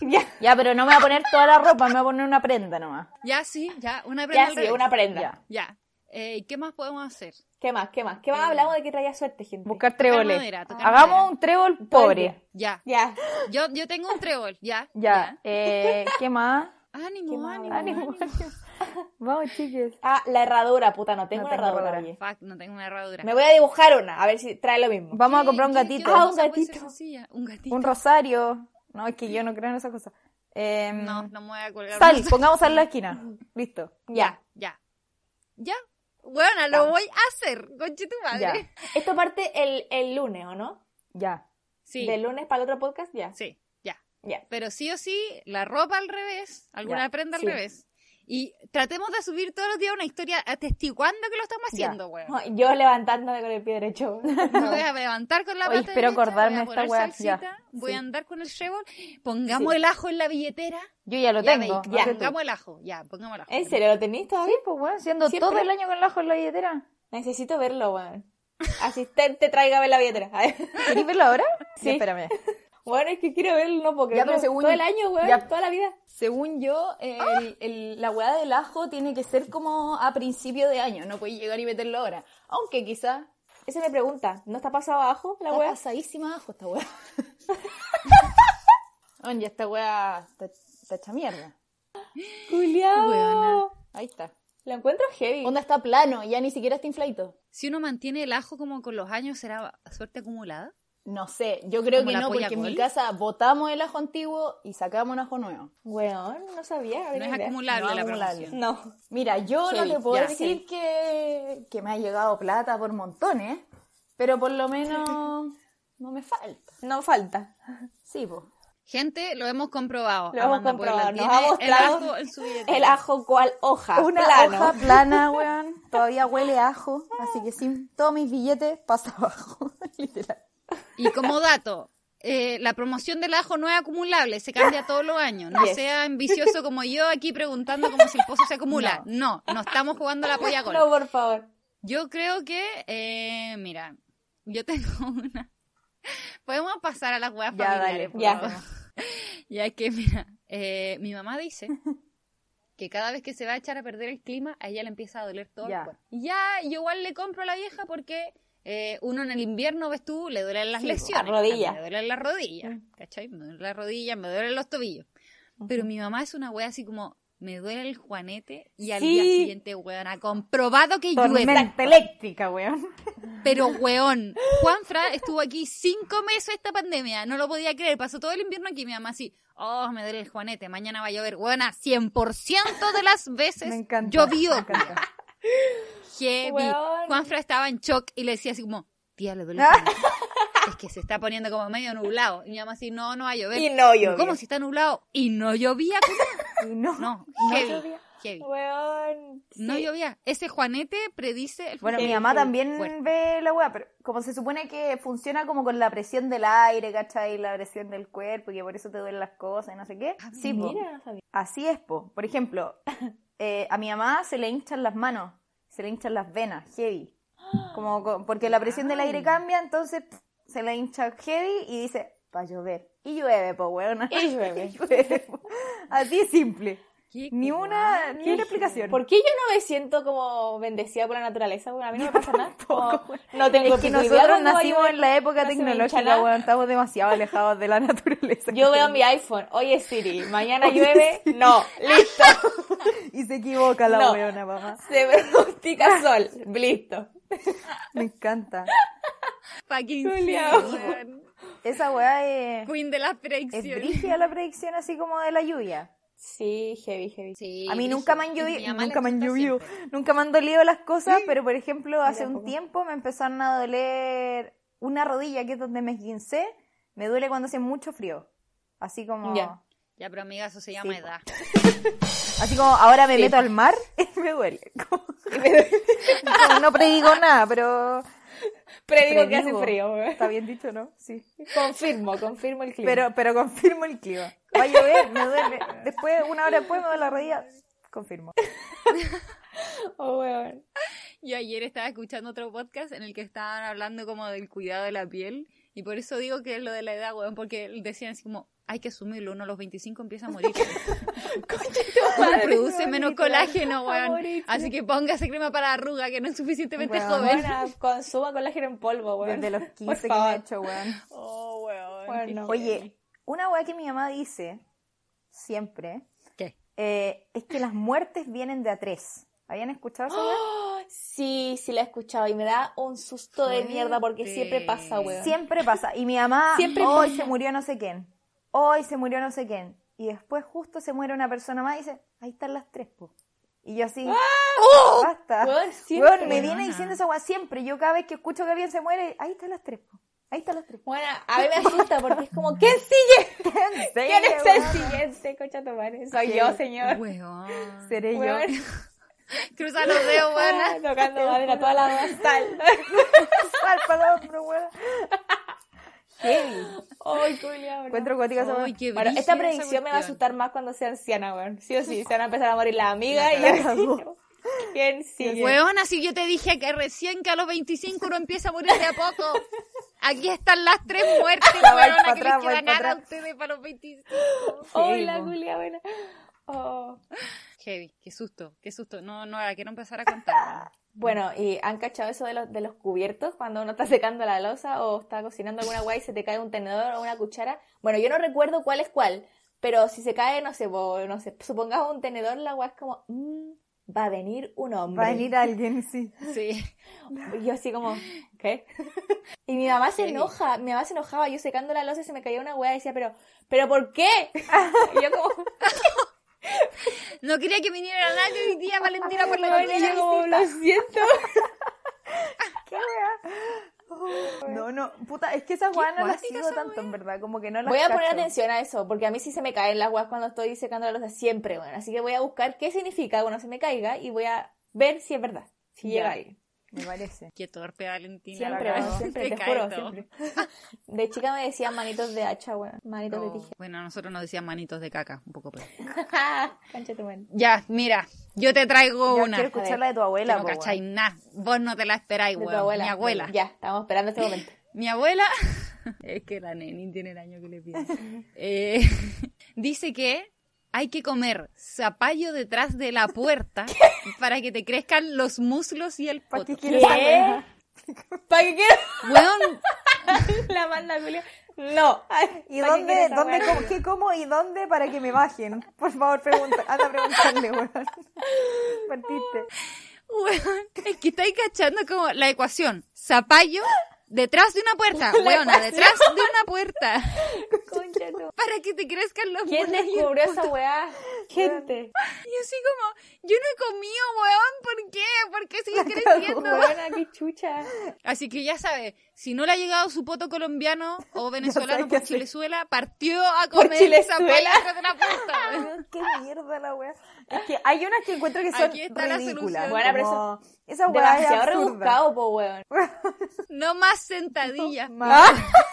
Ya, Ya, pero no me voy a poner toda la ropa, me voy a poner una prenda nomás. ya, sí, ya, una prenda ya sí, revés. una prenda. Ya. Ya. Eh, ¿Qué más podemos hacer? ¿Qué más? ¿Qué más? ¿Qué más Eh, hablamos de que traía suerte, gente? Buscar tréboles. madera, Hagamos madera. un trébol pobre. Ya. Ya. Yo, yo tengo un trébol, ya. Ya. Eh, ¿Qué más? Ánimo, ¿Qué más? ánimo, Ánimo, ánimo. Vamos, chiques. Ah, la herradura, puta, no tengo No una tengo herradura. herradura. oye. Fuck, no tengo una herradura. Me voy a dibujar una, a ver si trae lo mismo. Vamos a ¿Qué- comprar un qué- gatito. qué Ah, un gatito. sencilla? Un gatito. Un rosario. No, es que yo no creo en esas cosas. Eh, No, no me voy a colgar. Sal, una- pongamos sal en la esquina. Listo. Ya. Ya. Ya. Bueno, lo voy a hacer, conche tu madre. Ya. Esto parte el, el lunes, ¿o no? Ya. Sí. Del lunes para el otro podcast, ya. Sí, ya. Ya. Pero sí o sí, la ropa al revés, alguna Ya, prenda al sí. revés. Y tratemos de subir todos los días una historia atestiguando que lo estamos haciendo, weón. No, Yo levantándome con el pie derecho. Me voy a levantar con la Oye, pata espero derecha, acordarme voy a esta weá, salsita, voy Sí. a andar con el trébol, pongamos el ajo en la billetera. Yo ya lo Ya, tengo. veis, ya, pongamos el ajo, ya, pongamos el ajo. ¿En serio lo tenéis todavía? Sí, pues bueno, siendo Siempre. todo el año con el ajo en la billetera. Necesito verlo, weón. Asistente, tráigame la billetera. ¿Queréis verlo ahora? Sí. Ya, espérame. Bueno, es que quiero verlo, no porque Ya, pero según- todo el año, weón, ya. toda la vida. Según yo, el- el- la weá del ajo tiene que ser como a principio de año. No puedes llegar y meterlo ahora. Aunque quizá Esa me pregunta, ¿no está pasado abajo la está weá? pasadísima ajo esta weá. Oye, esta weá está, está hecha mierda. Weona. Ahí está. Lo encuentro heavy. Onda está plano, ya ni siquiera está infladito. Si uno mantiene el ajo como con los años, ¿será suerte acumulada? No sé, yo creo ¿Como que no, porque en mi casa botamos el ajo antiguo y sacamos un ajo nuevo. Weón, no sabía. No es idea. acumulable No la acumulable. No. Mira, yo Heavy, no te puedo decir que, que me ha llegado plata por montones, pero por lo menos no me falta. No falta. Sí, pues. Gente, lo hemos comprobado. Lo hemos comprobado, nos ha mostrado el ajo en su billetera. El ajo cual hoja, Una plano. hoja plana, weón. Todavía huele a ajo, así que sin todos mis billetes pasa abajo. Literal. Y como dato, eh, la promoción del ajo no es acumulable, se cambia todos los años. No Yes. sea ambicioso como yo aquí preguntando como si el pozo se acumula. No, no, estamos jugando la polla gol. No, por favor. Yo creo que, eh, mira, yo tengo una. Podemos pasar a las Ya, familiares, dale. por Ya. Ya que, mira, eh, mi mamá dice que cada vez que se va a echar a perder el clima, a ella le empieza a doler todo Ya. el cuerpo. Y Ya, yo igual le compro a la vieja porque eh, uno en el invierno, ves tú, le duelen las Sí, lesiones. las rodillas. Me duelen las rodillas, Mm. ¿cachai? Me duelen las rodillas, me duelen los tobillos. Pero mi mamá es una wea así como, me duele el juanete y al Sí. día siguiente, weón, ha comprobado que llueve. Tormenta eléctrica, weón. Pero, weón, Juanfra estuvo aquí cinco meses esta pandemia. No lo podía creer. Pasó todo el invierno aquí. Mi mamá así, oh, me duele el juanete. Mañana va a llover. Weona, 100% de las veces Me encanta. llovió. Me encanta. Heavy. Weón. Juanfra estaba en shock y le decía así como, tía, le duele el juanete. es que se está poniendo como medio nublado. Y mi mamá así, no, no va a llover. Y no llovió. ¿Cómo si está nublado? Y no llovía. Y no. No, No heavy, llovía. heavy. Weón. No llovía. Ese Juanete predice el Bueno, mi mamá también fuerte. ve la weá, pero como se supone que funciona como con la presión del aire, ¿cachai? La presión del cuerpo, y que por eso te duelen las cosas y no sé qué. Sí, po. Mira. Así es, po. Por ejemplo, eh, a mi mamá se le hinchan las manos, se le hinchan las venas, heavy. Como, co- porque la presión del aire cambia, entonces pff, se le hincha heavy y dice, va a llover. Y llueve, po, weón. Y llueve. Llueve, po. Así es simple. Qué Ni una, ni una explicación. ¿Por qué yo no me siento como bendecida por la naturaleza? Bueno, a mí no me pasa nada. Como, no tengo Es que nosotros nacimos en la época tecnológica, weón. Estamos demasiado alejados de la naturaleza. Yo veo mi iPhone, oye Siri, mañana llueve, no, listo. Y se equivoca la No. weona, mamá. Se pronostica sol, listo. Me encanta. Fucking Julia. sí, weón. Esa weá es, Queen de las es brígida la predicción así como de la lluvia. Sí, heavy, heavy. Sí, A mí nunca me han llovido, nunca me han llovido, nunca me han dolido las cosas, pero por ejemplo hace un tiempo me empezaron a doler una rodilla, que es donde me esguincé, me duele cuando hace mucho frío. Así como... Ya. Ya, pero amiga, eso se llama Sí, edad. Así como ahora me meto al mar y me duele. Como- como no predigo nada, pero... Predigo que hace predigo. frío. Está bien dicho, ¿no? Sí. Confirmo, confirmo el clima. Pero, pero confirmo el clima. Va a llover, me duele. Después, una hora después me duele la rodilla. Confirmo. Oh, weón. Yo ayer estaba escuchando otro podcast en el que estaban hablando como del cuidado de la piel y por eso digo que es lo de la edad, weón, porque decían así como, hay que asumirlo, uno a los 25 empieza a morir. Uno produce menos colágeno, weón. Así que póngase crema para arruga, que no es suficientemente Weón. joven. Buena, consuma colágeno en polvo, weón. Desde los Por 15 que me he hecho, weón. Oh, weón. Bueno. Oye. Una weá que mi mamá dice siempre ¿Qué? eh, es que las muertes vienen de a tres. ¿Habían escuchado eso? Oh, sí, sí la he escuchado y me da un susto de mierda porque siempre pasa, weón. Siempre pasa. Y mi mamá, Siempre hoy pasa. se murió no sé quién. Hoy se murió no sé quién. Y después justo se muere una persona más y dice, ahí están las tres, po. Y yo así, basta. ¡Ah! Weón, siempre, Weón, me viene diciendo esa weá siempre. Yo cada vez que escucho que alguien se muere, ahí están las tres, po. Ahí están las tres. Bueno, a mí me asusta porque es como, ¿quién sigue? ¿Quién ¿Quién es el siguiente, cocha tu madre? Soy yo, señor. Weón. Seré yo. Cruza los dedos, weón. Tocando madera toda la sal. Párpado, pero weón. Heavy. Ay, Julia. Encuentro cuática Bueno, esta predicción me va a asustar más cuando sea anciana, weón. Sí o sí, se van a empezar a morir las amigas y La. ¿Quién sigue? Weón, así yo te dije que recién que a los 25 uno empieza a morir de a poco. Aquí están las tres muertes, pa' que les queda nada a ustedes para los 25. Hola. Julia, buena. Oh. Heavy, qué susto, qué susto. No, no la quiero empezar a contar. Bueno, ¿y han cachado eso de los, de los cubiertos cuando uno está secando la losa o está cocinando alguna guay y se te cae un tenedor o una cuchara? Bueno, yo no recuerdo cuál es cuál, pero si se cae, no sé, bo- no sé, supongamos un tenedor, la guay es como, mm, va a venir un hombre. Va a venir alguien, sí. Sí. Y yo así como, ¿qué? y mi mamá se enoja, mi mamá se enojaba, yo secando la losa y se me caía una weá y decía, pero, ¿pero por qué? y yo como, No quería que viniera nadie hoy día, Valentina, por la "Ay, y yo como, lo siento. ¿Qué? No, no, puta, es que esa weá no las sigo tanto, en verdad, como que no las Voy a poner cacho. atención a eso, porque a mí sí se me caen las guas cuando estoy secando la losa siempre, bueno. Así que voy a buscar qué significa cuando se me caiga y voy a ver si es verdad. Si llega ahí. Me parece. Qué torpe, Valentina. Siempre, bueno, siempre, te juro, siempre. De chica me decían manitos de hacha, bueno. Manitos de Oh, tijera. bueno, a nosotros nos decían manitos de caca, un poco peor. Ya, mira, yo te traigo Ya una. quiero escuchar la de tu abuela, no po, cacháis nada. Vos no te la esperáis, weón. abuela. Mi abuela. Ya, estamos esperando este momento. Mi abuela, es que la neni tiene el año que le pide. Eh, dice que hay que comer zapallo detrás de la puerta para que te crezcan los muslos y el ¿Para poto. qué quieres saber? ¿Para qué quiero Weón, la manda, Julia? No. ¿Y ¿Para qué dónde, quieres dónde, cómo- qué como y dónde para que me bajen? Por favor, pregunta, anda a preguntarle, weón. Partiste. weón, es que estáis cachando como la ecuación. Zapallo detrás de una puerta. Weona, detrás de una puerta. Concha para que te crezcan los ¿Quién descubrió esa weá? Gente. Y así como, yo no he comido, weón, ¿por qué? ¿Por qué sigue creciendo? Buena, qué chucha. Así que ya sabes, si no le ha llegado su poto colombiano o venezolano qué por. Chilezuela, partió a comer zapallo detrás de la puerta. weón. Qué mierda la wea. Es que hay unas que encuentro que son ridículas. Bueno, pero como- Esa es Demasiado rebuscado, po, weón. No más sentadillas.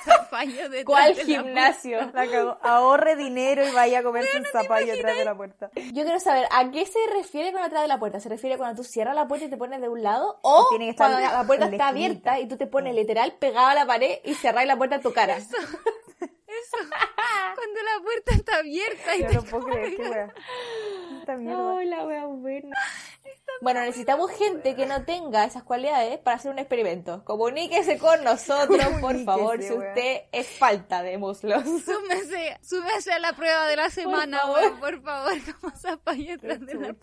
Zapallo detrás ¿Cuál de la gimnasio? La. Ahorre dinero y vaya a comerse un zapallo detrás de la puerta. Yo quiero saber, ¿a qué se refiere con atrás de la puerta? ¿Se refiere cuando tú cierras la puerta y te pones de un lado? ¿O Tiene que estar cuando la puerta está esquinita. abierta y tú te pones literal pegado a la pared y cerráis la puerta en tu cara? Cuando la puerta está abierta y Yo te no puedo creer, qué wea. Esta mierda. Ay, la wea buena. Bueno, necesitamos gente que no tenga esas cualidades para hacer un experimento. Comuníquese con nosotros, por favor, si wea. usted es falta de muslos. súmese, súmese a la prueba de la semana, favor. weón, por favor, como zapallo detrás de la.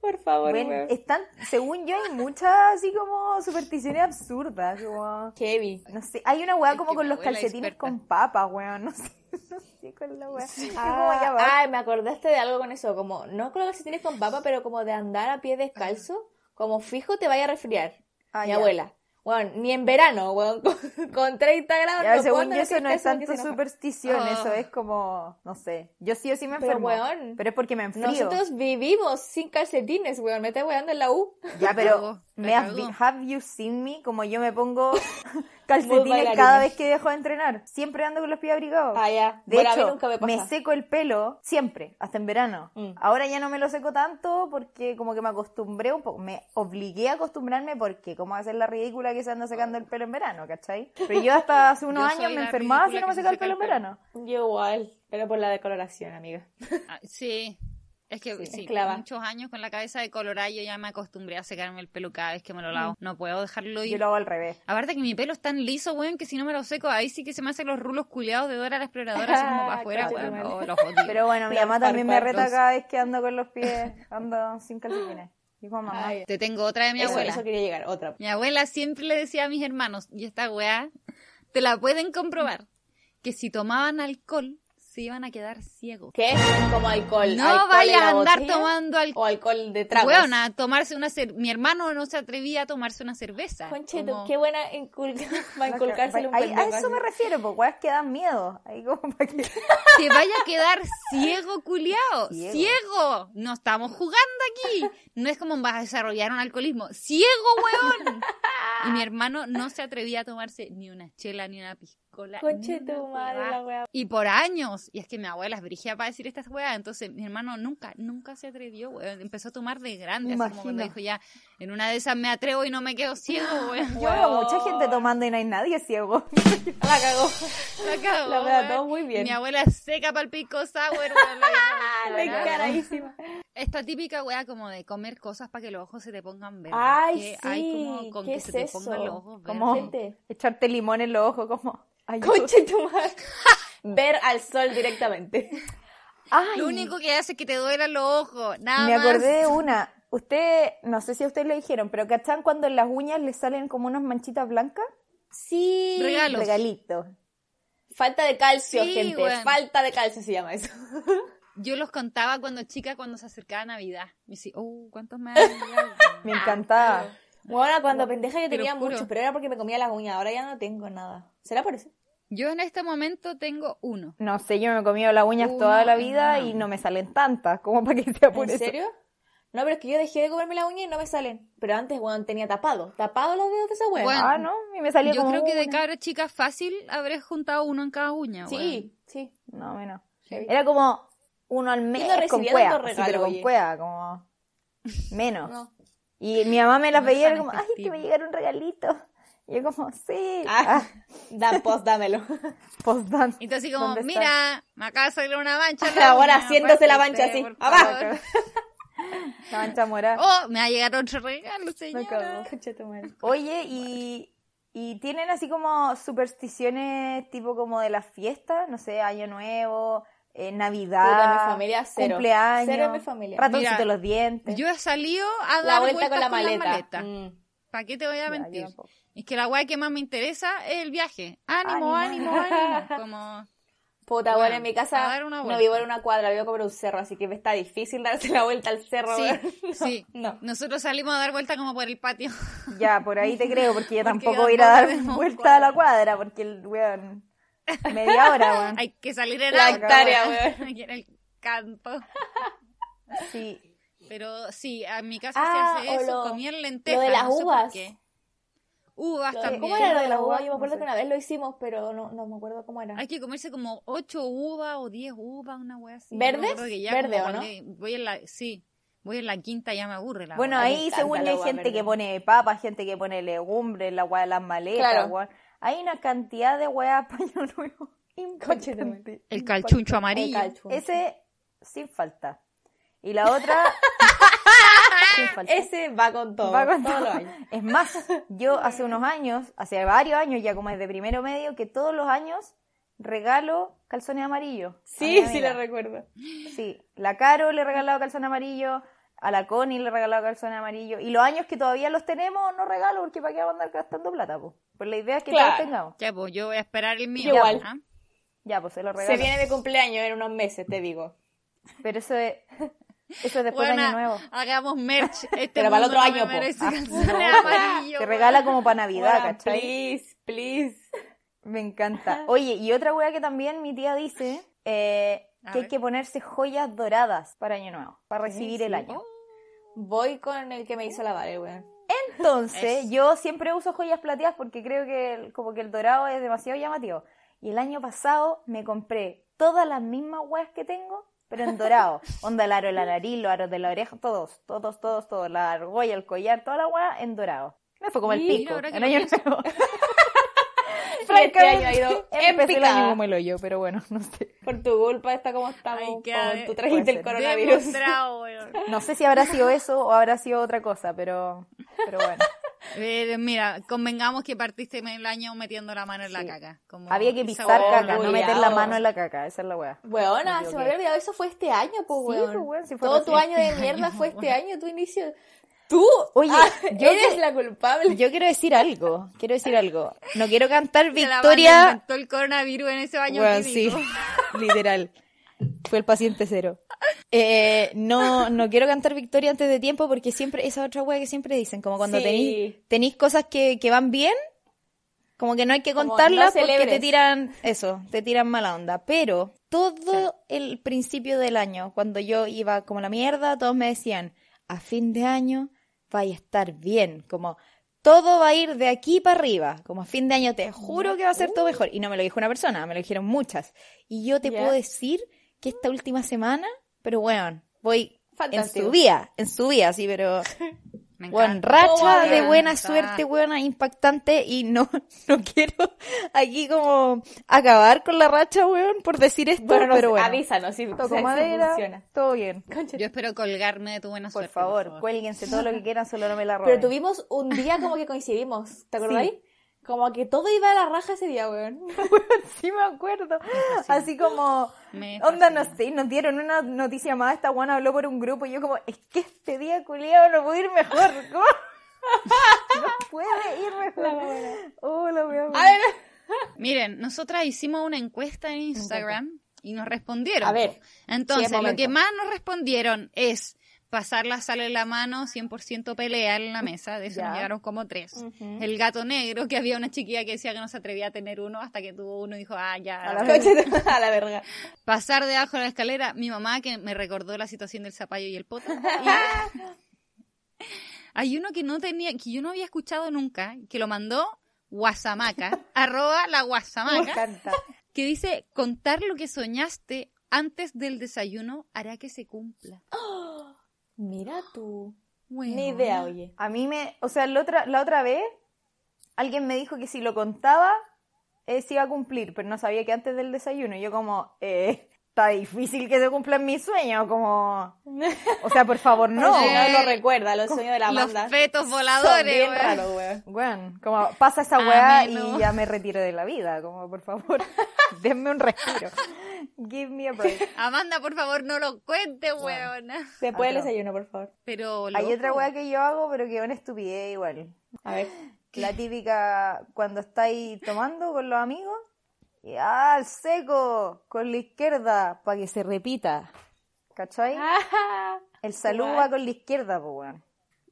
Por favor, Bueno, están, según yo, hay muchas así como supersticiones absurdas. Como, Heavy. no sé, hay una weá como con los calcetines experta. con papas, weón. No sé, no sé con la weá. ¿Cómo Ah, ay, me acordaste de algo con eso, como, no creo que si tienes con papa, pero como de andar a pie descalzo, como fijo te vaya a resfriar. Ah, Mi ya. abuela. Bueno, ni en verano, weón, con, con 30 grados. Ya, no según yo, eso no es tanto superstición, Oh. eso es como, no sé. Yo sí o sí me Pero, enfermo. weón, pero es porque me enfrío. Nosotros vivimos sin calcetines, weón. Me estás weando en la U. Ya, pero me has vi- have you seen me? Como yo me pongo calcetines cada vez que dejo de entrenar. Siempre ando con los pies abrigados. Ah, ya. De Bueno, a mí hecho, nunca me pasa. seco el pelo siempre, hasta en verano. Mm. Ahora ya no me lo seco tanto porque como que me acostumbré un poco, me obligué a acostumbrarme porque como hacer la ridícula que se anda secando el pelo en verano, ¿cachai? Pero yo hasta hace unos años me enfermaba si no me secaba el pelo el en verano. Yo igual, pero por la decoloración, amiga. Ah, sí. Es que sí, esclava. muchos años con la cabeza de colorada yo ya me acostumbré a secarme el pelo cada vez que me lo lavo. No puedo dejarlo ir. Yo lo hago al revés. Aparte que mi pelo es tan liso, weón, que si no me lo seco, ahí sí que se me hacen los rulos culiados de Dora la exploradora, así como para afuera, weón. madre. Oh, los odio. Pero bueno, mi mamá también me reta cada vez que ando con los pies, ando sin calcetines. Dijo mamá. Ay, Te tengo otra de mi eso, abuela. eso quería llegar, otra. Mi abuela siempre le decía a mis hermanos, y esta weá, te la pueden comprobar, que si tomaban alcohol, se iban a quedar ciegos. ¿Qué? Como alcohol. No alcohol la a andar botella tomando alcohol. O alcohol de tragos. Weón, a tomarse una cer- Mi hermano no se atrevía a tomarse una cerveza. Concheto, Como- qué buena inculca... va a inculcárselo un Ahí- A eso me refiero, pues weas que dan miedo. Ahí como para que... Te vaya a quedar ciego, culiao. Ciego. Ciego. No estamos jugando aquí. No es como vas a desarrollar un alcoholismo. Ciego, weón. Y mi hermano no se atrevía a tomarse ni una chela ni una piscola. Tu madre, la wea. Y por años. Y es que mi abuela es brígida para decir estas weas. Entonces mi hermano nunca, nunca se atrevió, weón. Empezó a tomar de grande. Así como cuando dijo ya, en una de esas me atrevo y no me quedo ciego, weón. Yo veo mucha gente tomando y no hay nadie ciego. La cagó. La cagó, La wea todo muy bien. Mi abuela es seca para el pico sour, weón. La- La la- la- encaradísima. Esta típica wea como de comer cosas para que los ojos se te pongan verdes. Ay, que sí. hay como con ¿Qué que es se te eso? pongan los ojos verdes. Como Gente. echarte limón en los ojos, como... Conche tu madre. Ver al sol directamente. Ay, Lo único que hace es que te duelan los ojos, nada me más. acordé de una. Usted, no sé si a ustedes le dijeron, pero ¿cachan cuando en las uñas le salen como unas manchitas blancas? Sí. Regalos. Regalitos. Falta de calcio, Sí, gente. Falta de calcio se llama eso. Yo los contaba cuando chica, cuando se acercaba Navidad. Me decía, oh, ¿cuántos enviado?" Me encantaba. Bueno, cuando pendeja yo tenía juro. mucho, pero era porque me comía las uñas. Ahora ya no tengo nada. ¿Será por eso? Yo en este momento tengo uno. No sé, yo me he comido las uñas Uno toda la vida y no me salen tantas, como para que sea por ¿En eso. serio? No, pero es que yo dejé de comerme las uñas y no me salen. Pero antes, weón, tenía tapado. Tapado los dedos de esa weón. Bueno, Ah, no, y me salió Yo como creo que de una. cabra chica fácil habré juntado uno en cada uña. sí, sí. No, menos. Heavy. Era como uno al mes no con sí, regalo, pero con oye. cueva, como menos. No. Y mi mamá me las No veía como, ay, te efectivo. va a llegar un regalito. Y yo como, sí. Ah, Ah, da, post, dámelo. postdan. Y tú así como, mira, me acaba de salir una mancha. Ahora haciéndose la mancha así, abajo. favor". La mancha morada. Oh, me va a llegar otro regalo, Me señora. Oye, y, y tienen así como supersticiones tipo como de las fiestas, no sé, Año Nuevo, eh, Navidad, Puta, mi familia, cero. cumpleaños, Cero mi familia. ratoncito Mira, en los dientes. Yo he salido a dar La vuelta vueltas con la maleta. Mm. ¿Para qué te voy a mentir? es que la weá que más me interesa es el viaje. Ánimo, Ánimo. ánimo, ánimo. Como, Puta, Bueno, bueno, en mi casa no vivo en una cuadra, vivo como en un cerro, así que me está difícil darse la vuelta al cerro. Sí, sí. no. Nosotros salimos a dar vuelta como por el patio. Ya, por ahí te creo, porque yo Porque tampoco voy a ir a dar vuelta a la cuadra, porque el weón. Media hora, weón. Hay que salir en La hectárea, weón. Aquí en el campo. Sí. Pero sí, a mi casa Ah, se hace o eso, lo- comían lentejas. lo de las no sé por uvas. qué. Uvas Lo- también. ¿Cómo era lo de las Uvas? Yo me No acuerdo sé. que una vez lo hicimos, pero no, no me acuerdo cómo era. Hay que comerse como 8 uvas o 10 uvas, una wea así. ¿Verdes? que ya ¿Verde o no? Voy en la, sí, voy en la quinta ya me aburre la Bueno, ahí según hay gente verde. que pone papas, gente que pone legumbres, la weá de las maletas, Claro. Hay una cantidad de weá paño nuevo. Impactante. El calchuncho amarillo. El calchuncho. Ese sin falta. Y la otra sin falta. Ese va con todo. Va con todo. Es más, yo hace unos años, hace varios años ya como es de primero medio, que todos los años regalo calzones amarillos. Sí, sí lo recuerdo. Sí, la Caro le he regalado calzón amarillo, a la Connie le he regalado calzón amarillo, y los años que todavía los tenemos no regalo porque para qué vamos a andar gastando plata, pues. Pues la idea es que Claro. todos tengamos. Ya, pues yo voy a esperar el mío. Igual. Ya, pues se lo Se regalo. viene mi cumpleaños en unos meses, te digo. Pero eso es, eso es después de Buena, Año Nuevo. hagamos merch. Este Pero para el otro año, Ah, calzones no. amarillos, Se weón. regala como para Navidad, Bueno, ¿cachai? please, please. Me encanta. Oye, y otra wea que también mi tía dice, eh, A que hay que ponerse joyas doradas para Año Nuevo, para recibir el año. Voy con el que me hizo la Vale, weón. Entonces, yo siempre uso joyas plateadas porque creo que el- como que el dorado es demasiado llamativo. Y el año pasado me compré todas las mismas weas que tengo, pero en dorado. Onda el aro de la nariz, los aros de la oreja, todos, todos, todos, todos. La argolla, el collar, toda la wea en dorado. Me fue como el pico, en año pienso. Este año ha ido Empecé el año como el hoyo, pero bueno, no sé. Por tu culpa está como estamos. Ay, ade- tú trajiste el coronavirus. Weón. No sé si habrá sido eso o habrá sido otra cosa, pero, pero bueno. Eh, mira, convengamos que partiste el año metiendo la mano en la Sí. caca. Como Había que pisar weá. caca, no meter la mano en la caca, esa es la wea. Weona, se me había olvidado, eso fue este año, pues, Sí, weón. pues, weón, si fue Todo tu año de mierda fue este año, tu inicio. Tú, Oye, ah, yo eres que- la culpable. Yo quiero decir algo, quiero decir algo. No quiero cantar la victoria. inventó el coronavirus en ese baño Bueno, sí, literal. Fue el paciente cero. Eh, no, no quiero cantar victoria antes de tiempo porque siempre, esa otra wea que siempre dicen, como cuando Sí. tenéis, tenéis cosas que, que van bien, como que no hay que contarlas no porque te tiran, eso, te tiran mala onda. Pero todo el principio del año, cuando yo iba como la mierda, todos me decían, a fin de año vaya a estar bien, como todo va a ir de aquí para arriba, como a fin de año te juro que va a ser todo mejor. Y no me lo dijo una persona, me lo dijeron muchas. Y yo te puedo decir que esta última semana, pero bueno, voy en su vía, en su vía, sí, pero Me bueno, racha Oh, de buena suerte, buena, impactante, y no, no quiero aquí como acabar con la racha, weón, por decir esto, Bueno, no pero bueno. avísanos si, Toco si madera, funciona. todo bien. Yo espero colgarme de tu buena Por suerte. favor, cuélguense todo lo que quieran, solo no me la roben. Pero tuvimos un día como que coincidimos, ¿te acordáis? Como que todo iba a la raja ese día, weón. Sí me acuerdo. Así como, Me onda, no sé, nos dieron una noticia más, esta guana habló por un grupo y yo como, es que este día culiado no puede ir mejor. ¿Cómo? no puede ir mejor. Oh, la wea, A ver, Miren, nosotras hicimos una encuesta en Instagram y nos respondieron. A ver. Entonces, Sí, lo que más nos respondieron es pasar la sal en la mano, 100% pelea en la mesa, de eso nos llegaron como tres. El gato negro, que había una chiquilla que decía que no se atrevía a tener uno hasta que tuvo uno y dijo, ah, ya. A la a verga. Pasar debajo de la escalera, mi mamá que me recordó la situación del zapallo y el poto. Y hay uno que no tenía, que yo no había escuchado nunca, que lo mandó Guasamaca, arroba la Guasamaca, que dice, contar lo que soñaste antes del desayuno hará que se cumpla. Mira tú. Bueno, Ni idea, oye. A mí me, o sea, la otra, la otra vez alguien me dijo que si lo contaba eh, se iba a cumplir, pero no sabía que antes del desayuno. Y yo como, eh, está difícil que se cumplan mis sueños, como, o sea, por favor, no. No lo recuerda, los sueños de la Los banda. fetos Son voladores. bien weón. raros, weón. Bueno, como pasa esa weá Ameno. y ya me retiro de la vida, como por favor, denme un respiro. Give me a break. Amanda, por favor, no lo cuente, weona. Después del desayuno, por favor. Pero Hay otra weá que yo hago, pero que es una estupidez igual. A ver. La típica cuando estáis tomando con los amigos Y al seco, con la izquierda, para que se repita. ¿Cachai? Ah, El saludo va con la izquierda, pues, weón.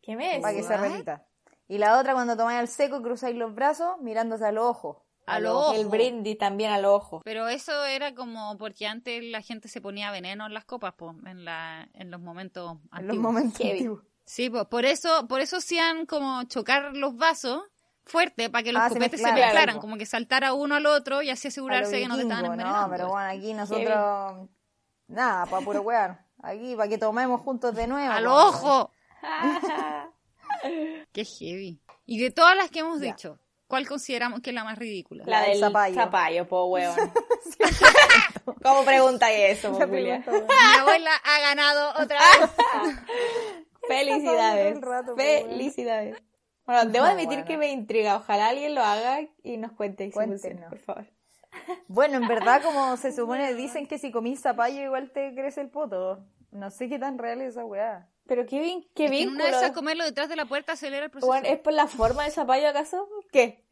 ¿Qué me Para que se repita. Y la otra, cuando tomáis al seco, cruzáis los brazos mirándose a los ojos. A los ojos. El brindis también a los ojos. Pero eso era como porque antes la gente se ponía veneno en las copas, pues, en, la, en los momentos En los antiguos. momentos antiguos. Sí, pues, por eso, por eso hacían como chocar los vasos fuerte para que los Ah, se copetes se mezclaran. como que saltara uno al otro y así asegurarse que no te estaban vikingo, envenenando. No, pero bueno, aquí nosotros... Nada, para puro weón. Aquí, para que tomemos juntos de nuevo. ¡Al po. ojo! Qué heavy. Y de todas las que hemos Ya. dicho, ¿cuál consideramos que es la más ridícula? La del del zapallo. zapallo, po huevón. ¿Cómo preguntáis eso, po, La Julia? pregunta. Mi abuela ha ganado otra vez. Felicidades. Rato. Felicidades. Bueno, debo No, admitir bueno. que me intriga. Ojalá alguien lo haga y nos cuente. si Cuéntenos. por favor. Bueno, en verdad, como se supone, dicen que si comís zapallo igual te crece el poto. No sé qué tan real es esa weá. Pero qué, vin qué Es que en una de esas comerlo detrás de la puerta acelera el proceso. Bueno, ¿Es por la forma del zapallo acaso? ¿Qué?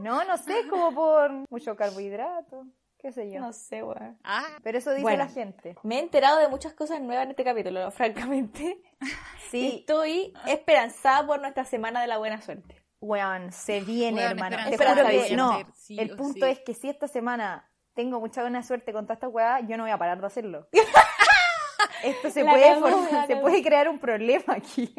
No, no sé, es como por mucho carbohidrato, qué sé yo. No sé, weón. Ah, Pero eso dice Bueno. la gente. Me he enterado de muchas cosas nuevas en este capítulo, francamente. Sí, Estoy esperanzada por nuestra semana de la buena suerte. weón, se viene, Weón, hermano. Te juro que no. sí el punto sí. es que si esta semana tengo mucha buena suerte con toda esta weá, yo no voy a parar de hacerlo. Esto se La puede, cagó, formar- la se puede crear un problema aquí.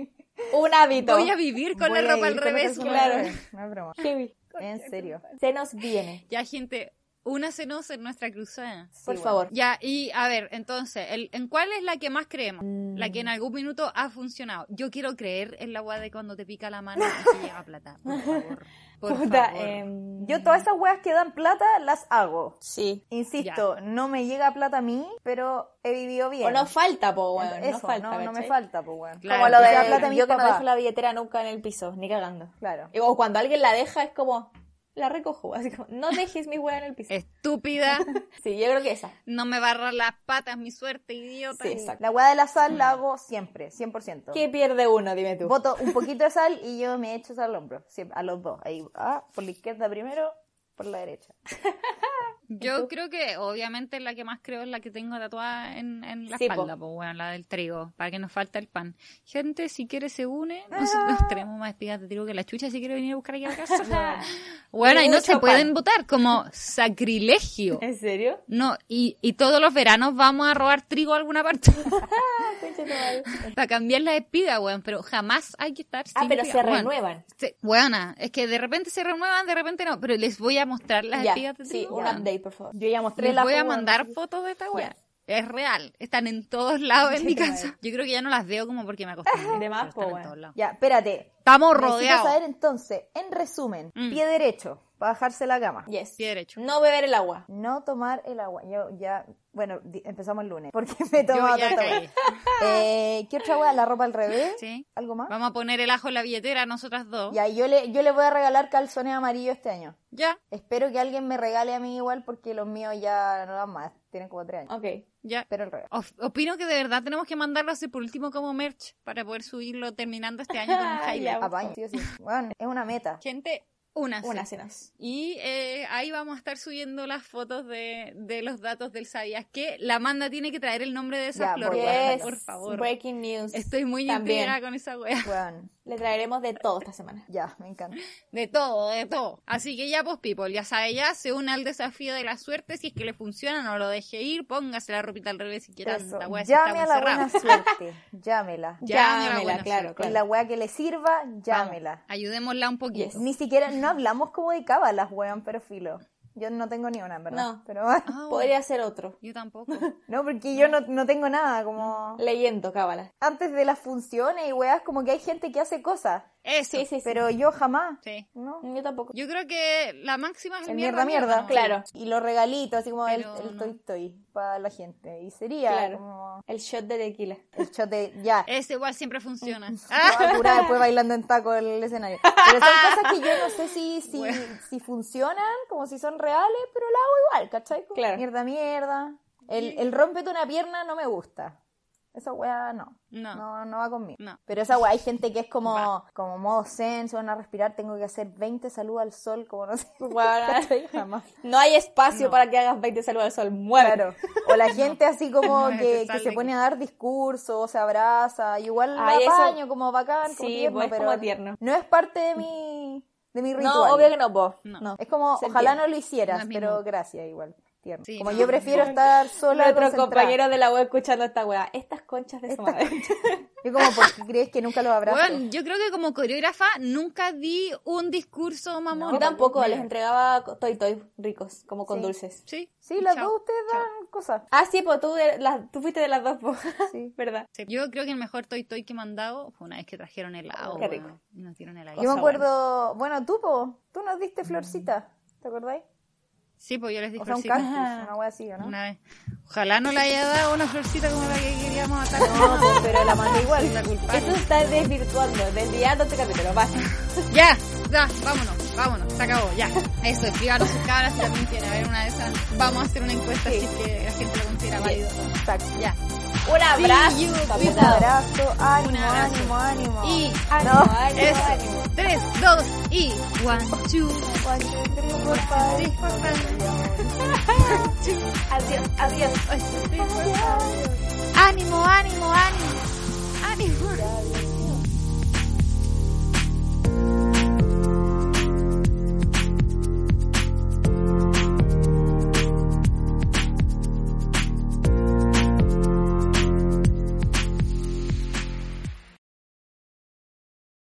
Un hábito. voy a vivir con Voy la ropa al revés. revés. No es broma. Heavy. En serio. Se nos viene. Ya, gente, únasenos en nuestra cruzada. Sí, Por favor. Ya, y a ver, entonces, el, ¿en cuál es la que más creemos? Mm. La que en algún minuto ha funcionado. Yo quiero creer en la weá de cuando te pica la mano y te llega plata. Por favor. Por Puta, favor. em, Yo todas esas weas que dan plata las hago. Sí. Insisto, no me llega plata a mí, pero he vivido bien. O no falta, po, weón. Eso, no falta, no, no me falta, pues weón. Claro, Como lo de plata a mis yo que no papás. dejo la billetera nunca en el piso, ni cagando. Claro. O cuando alguien la deja es como, la recojo. Así como, no dejes mi hueá en el piso. Estúpida, Sí, yo creo que esa. no me barras las patas, mi suerte, idiota. Sí, exacto. La wea de la sal la hago siempre, 100%. ¿Qué pierde uno? Dime tú. Boto un poquito de sal y yo me echo sal al hombro. Siempre, a los dos. Ahí, ah, por la izquierda primero, por la derecha. Yo creo que obviamente la que más creo es la que tengo tatuada en, en la Sí, espalda, pues bueno, la del trigo, para que nos falta el pan. Gente, si quiere se une, Ah. nosotros tenemos más espigas de trigo que la chucha si quiere venir a buscar aquí a la casa. bueno, y no se pueden votar como sacrilegio. ¿En serio? No, y, y todos los veranos vamos a robar trigo a alguna parte para cambiar la espiga, weón, pero jamás hay que estar Ah, sin pero espiga, se renuevan. Sí, Buena, es que de repente se renuevan, de repente no, pero les voy a mostrar las Ya, espigas de sí, trigo. un weón. Update, por favor. Yo ya mostré Les la voy a mandar fotos de esta. Ya. Es real, están en todos lados en mi casa. Yo creo que ya no las veo como porque me acostumbré. De más, po, lados. Ya, espérate. Estamos Necesito rodeados. saber entonces, en resumen, Mm. pie derecho, para bajarse la cama. Yes. Pie derecho. No beber el agua. No tomar el agua. Yo ya, bueno, empezamos el lunes, porque me he Yo tomado ya tanta. Eh, ¿Qué otra wea? La ropa al revés. Sí. ¿Algo más? Vamos a poner el ajo en la billetera, nosotras dos. Ya, yo le, yo le voy a regalar calzones amarillos este año. Ya, Espero que alguien me regale a mí igual porque los míos ya no dan más. Tienen como tres años. Ok. Ya. Pero revés. Opino que de verdad tenemos que mandarlo así por último como merch para poder subirlo terminando este año con un o sí. Bueno, es una meta. Gente, una. Una cenas. Y eh, ahí vamos a estar subiendo las fotos de, de los datos del Sabías que la Amanda tiene que traer el nombre de esa Ya, flor. Yes. por favor. Breaking news. Estoy muy intrigada con esa wea. Bueno, Le traeremos de todo esta semana. ya, me encanta. De todo, de todo. Así que ya, pues, people, ya sabe, ya se une al desafío de la suerte. Si es que le funciona, no lo deje ir. Póngase la ropita al revés si quiere. Eso. La wea sí Llame a la buena suerte. Llámela. Llámela, claro, claro. la weá que le sirva, Vamos, llámela. ayudémosla un poquito. Yes. Ni siquiera, no hablamos como de cábalas, weón, pero filo. Yo no tengo ni una, en verdad. No. Pero. Ah, Podría ser otro. Yo tampoco. No, porque yo no, no tengo nada, como... Leyendo cábala. Antes de las funciones y weas, como que hay gente que hace cosas. Eso. Sí, sí, sí. Pero yo jamás. Sí. ¿No? Yo tampoco. Yo creo que la máxima es El mierda, mierda, mierda. ¿no? Claro. Y los regalitos, así como el, Pero el no. Toy Toy para la gente. Y sería Claro. como El shot de tequila. el shot de ya. Ese igual siempre funciona. Curada después bailando en taco en el escenario. Pero son cosas que yo no sé si, si, Bueno. si funcionan, como si son reales, pero la hago igual, ¿cachai? Claro. Mierda, mierda. El, el rómpete una pierna no me gusta. Esa weá no. No. No, no va conmigo. No. Pero esa weá, hay gente que es como, como modo zen, se van a respirar, tengo que hacer 20 saludos al sol, como no sé. Jamás. No hay espacio No. para que hagas 20 saludos al sol. Muere. Claro. O la gente así como No, que, se pone a dar discursos, se abraza, igual lo Ay, eso- apaño como bacán, como Sí, tierno, pues, es pero como tierno. no es parte de mi, de mi ritual. No, obvio que no, po. No. Es como, ojalá no lo hicieras, pero gracias igual. Tierno. Sí, como no. yo prefiero estar sola Nuestro compañero de la web escuchando esta weá. Estas conchas de su Estas madre. Yo como, ¿por qué crees que nunca los abrazo? Bueno, yo creo que como coreógrafa nunca di un discurso mamón. Yo tampoco, les entregaba toy toy ricos, como con Sí. dulces. Sí. sí, las Chao. dos ustedes dan cosas. Ah, sí, pues tú, de las- tú fuiste de las dos, po. Sí. ¿verdad? Sí. Yo creo que el mejor toy toy que me han dado fue una vez que trajeron helado. Qué rico. Y nos dieron helado. Yo me acuerdo, bueno, tú, po, tú nos diste florcita, ¿te acordáis? Sí, pues yo les di O sea, un cactus, una wea así, ¿o ¿no? Una vez. Ojalá no le haya dado una florcita como la que queríamos matar. No, pero la mandé igual. Esto está desvirtuando, desviando este capítulo. Basta. Ya, ya, vámonos, vámonos, se acabó, ya. Eso, escríbanos sus cabras si también quieren ver una de esas. Vamos a hacer una encuesta Sí. es que la gente lo considera válido. Exacto. Ya. Un abrazo. you. Un abrazo, ánimo, Un abrazo. ánimo, ánimo. Y Ánimo, No. ánimo, eso. ánimo. 3, 2 y 1, 2, One, two, three, four, five. 3, 4, 5. Adiós, adiós. Ánimo, ánimo, ánimo. Ánimo.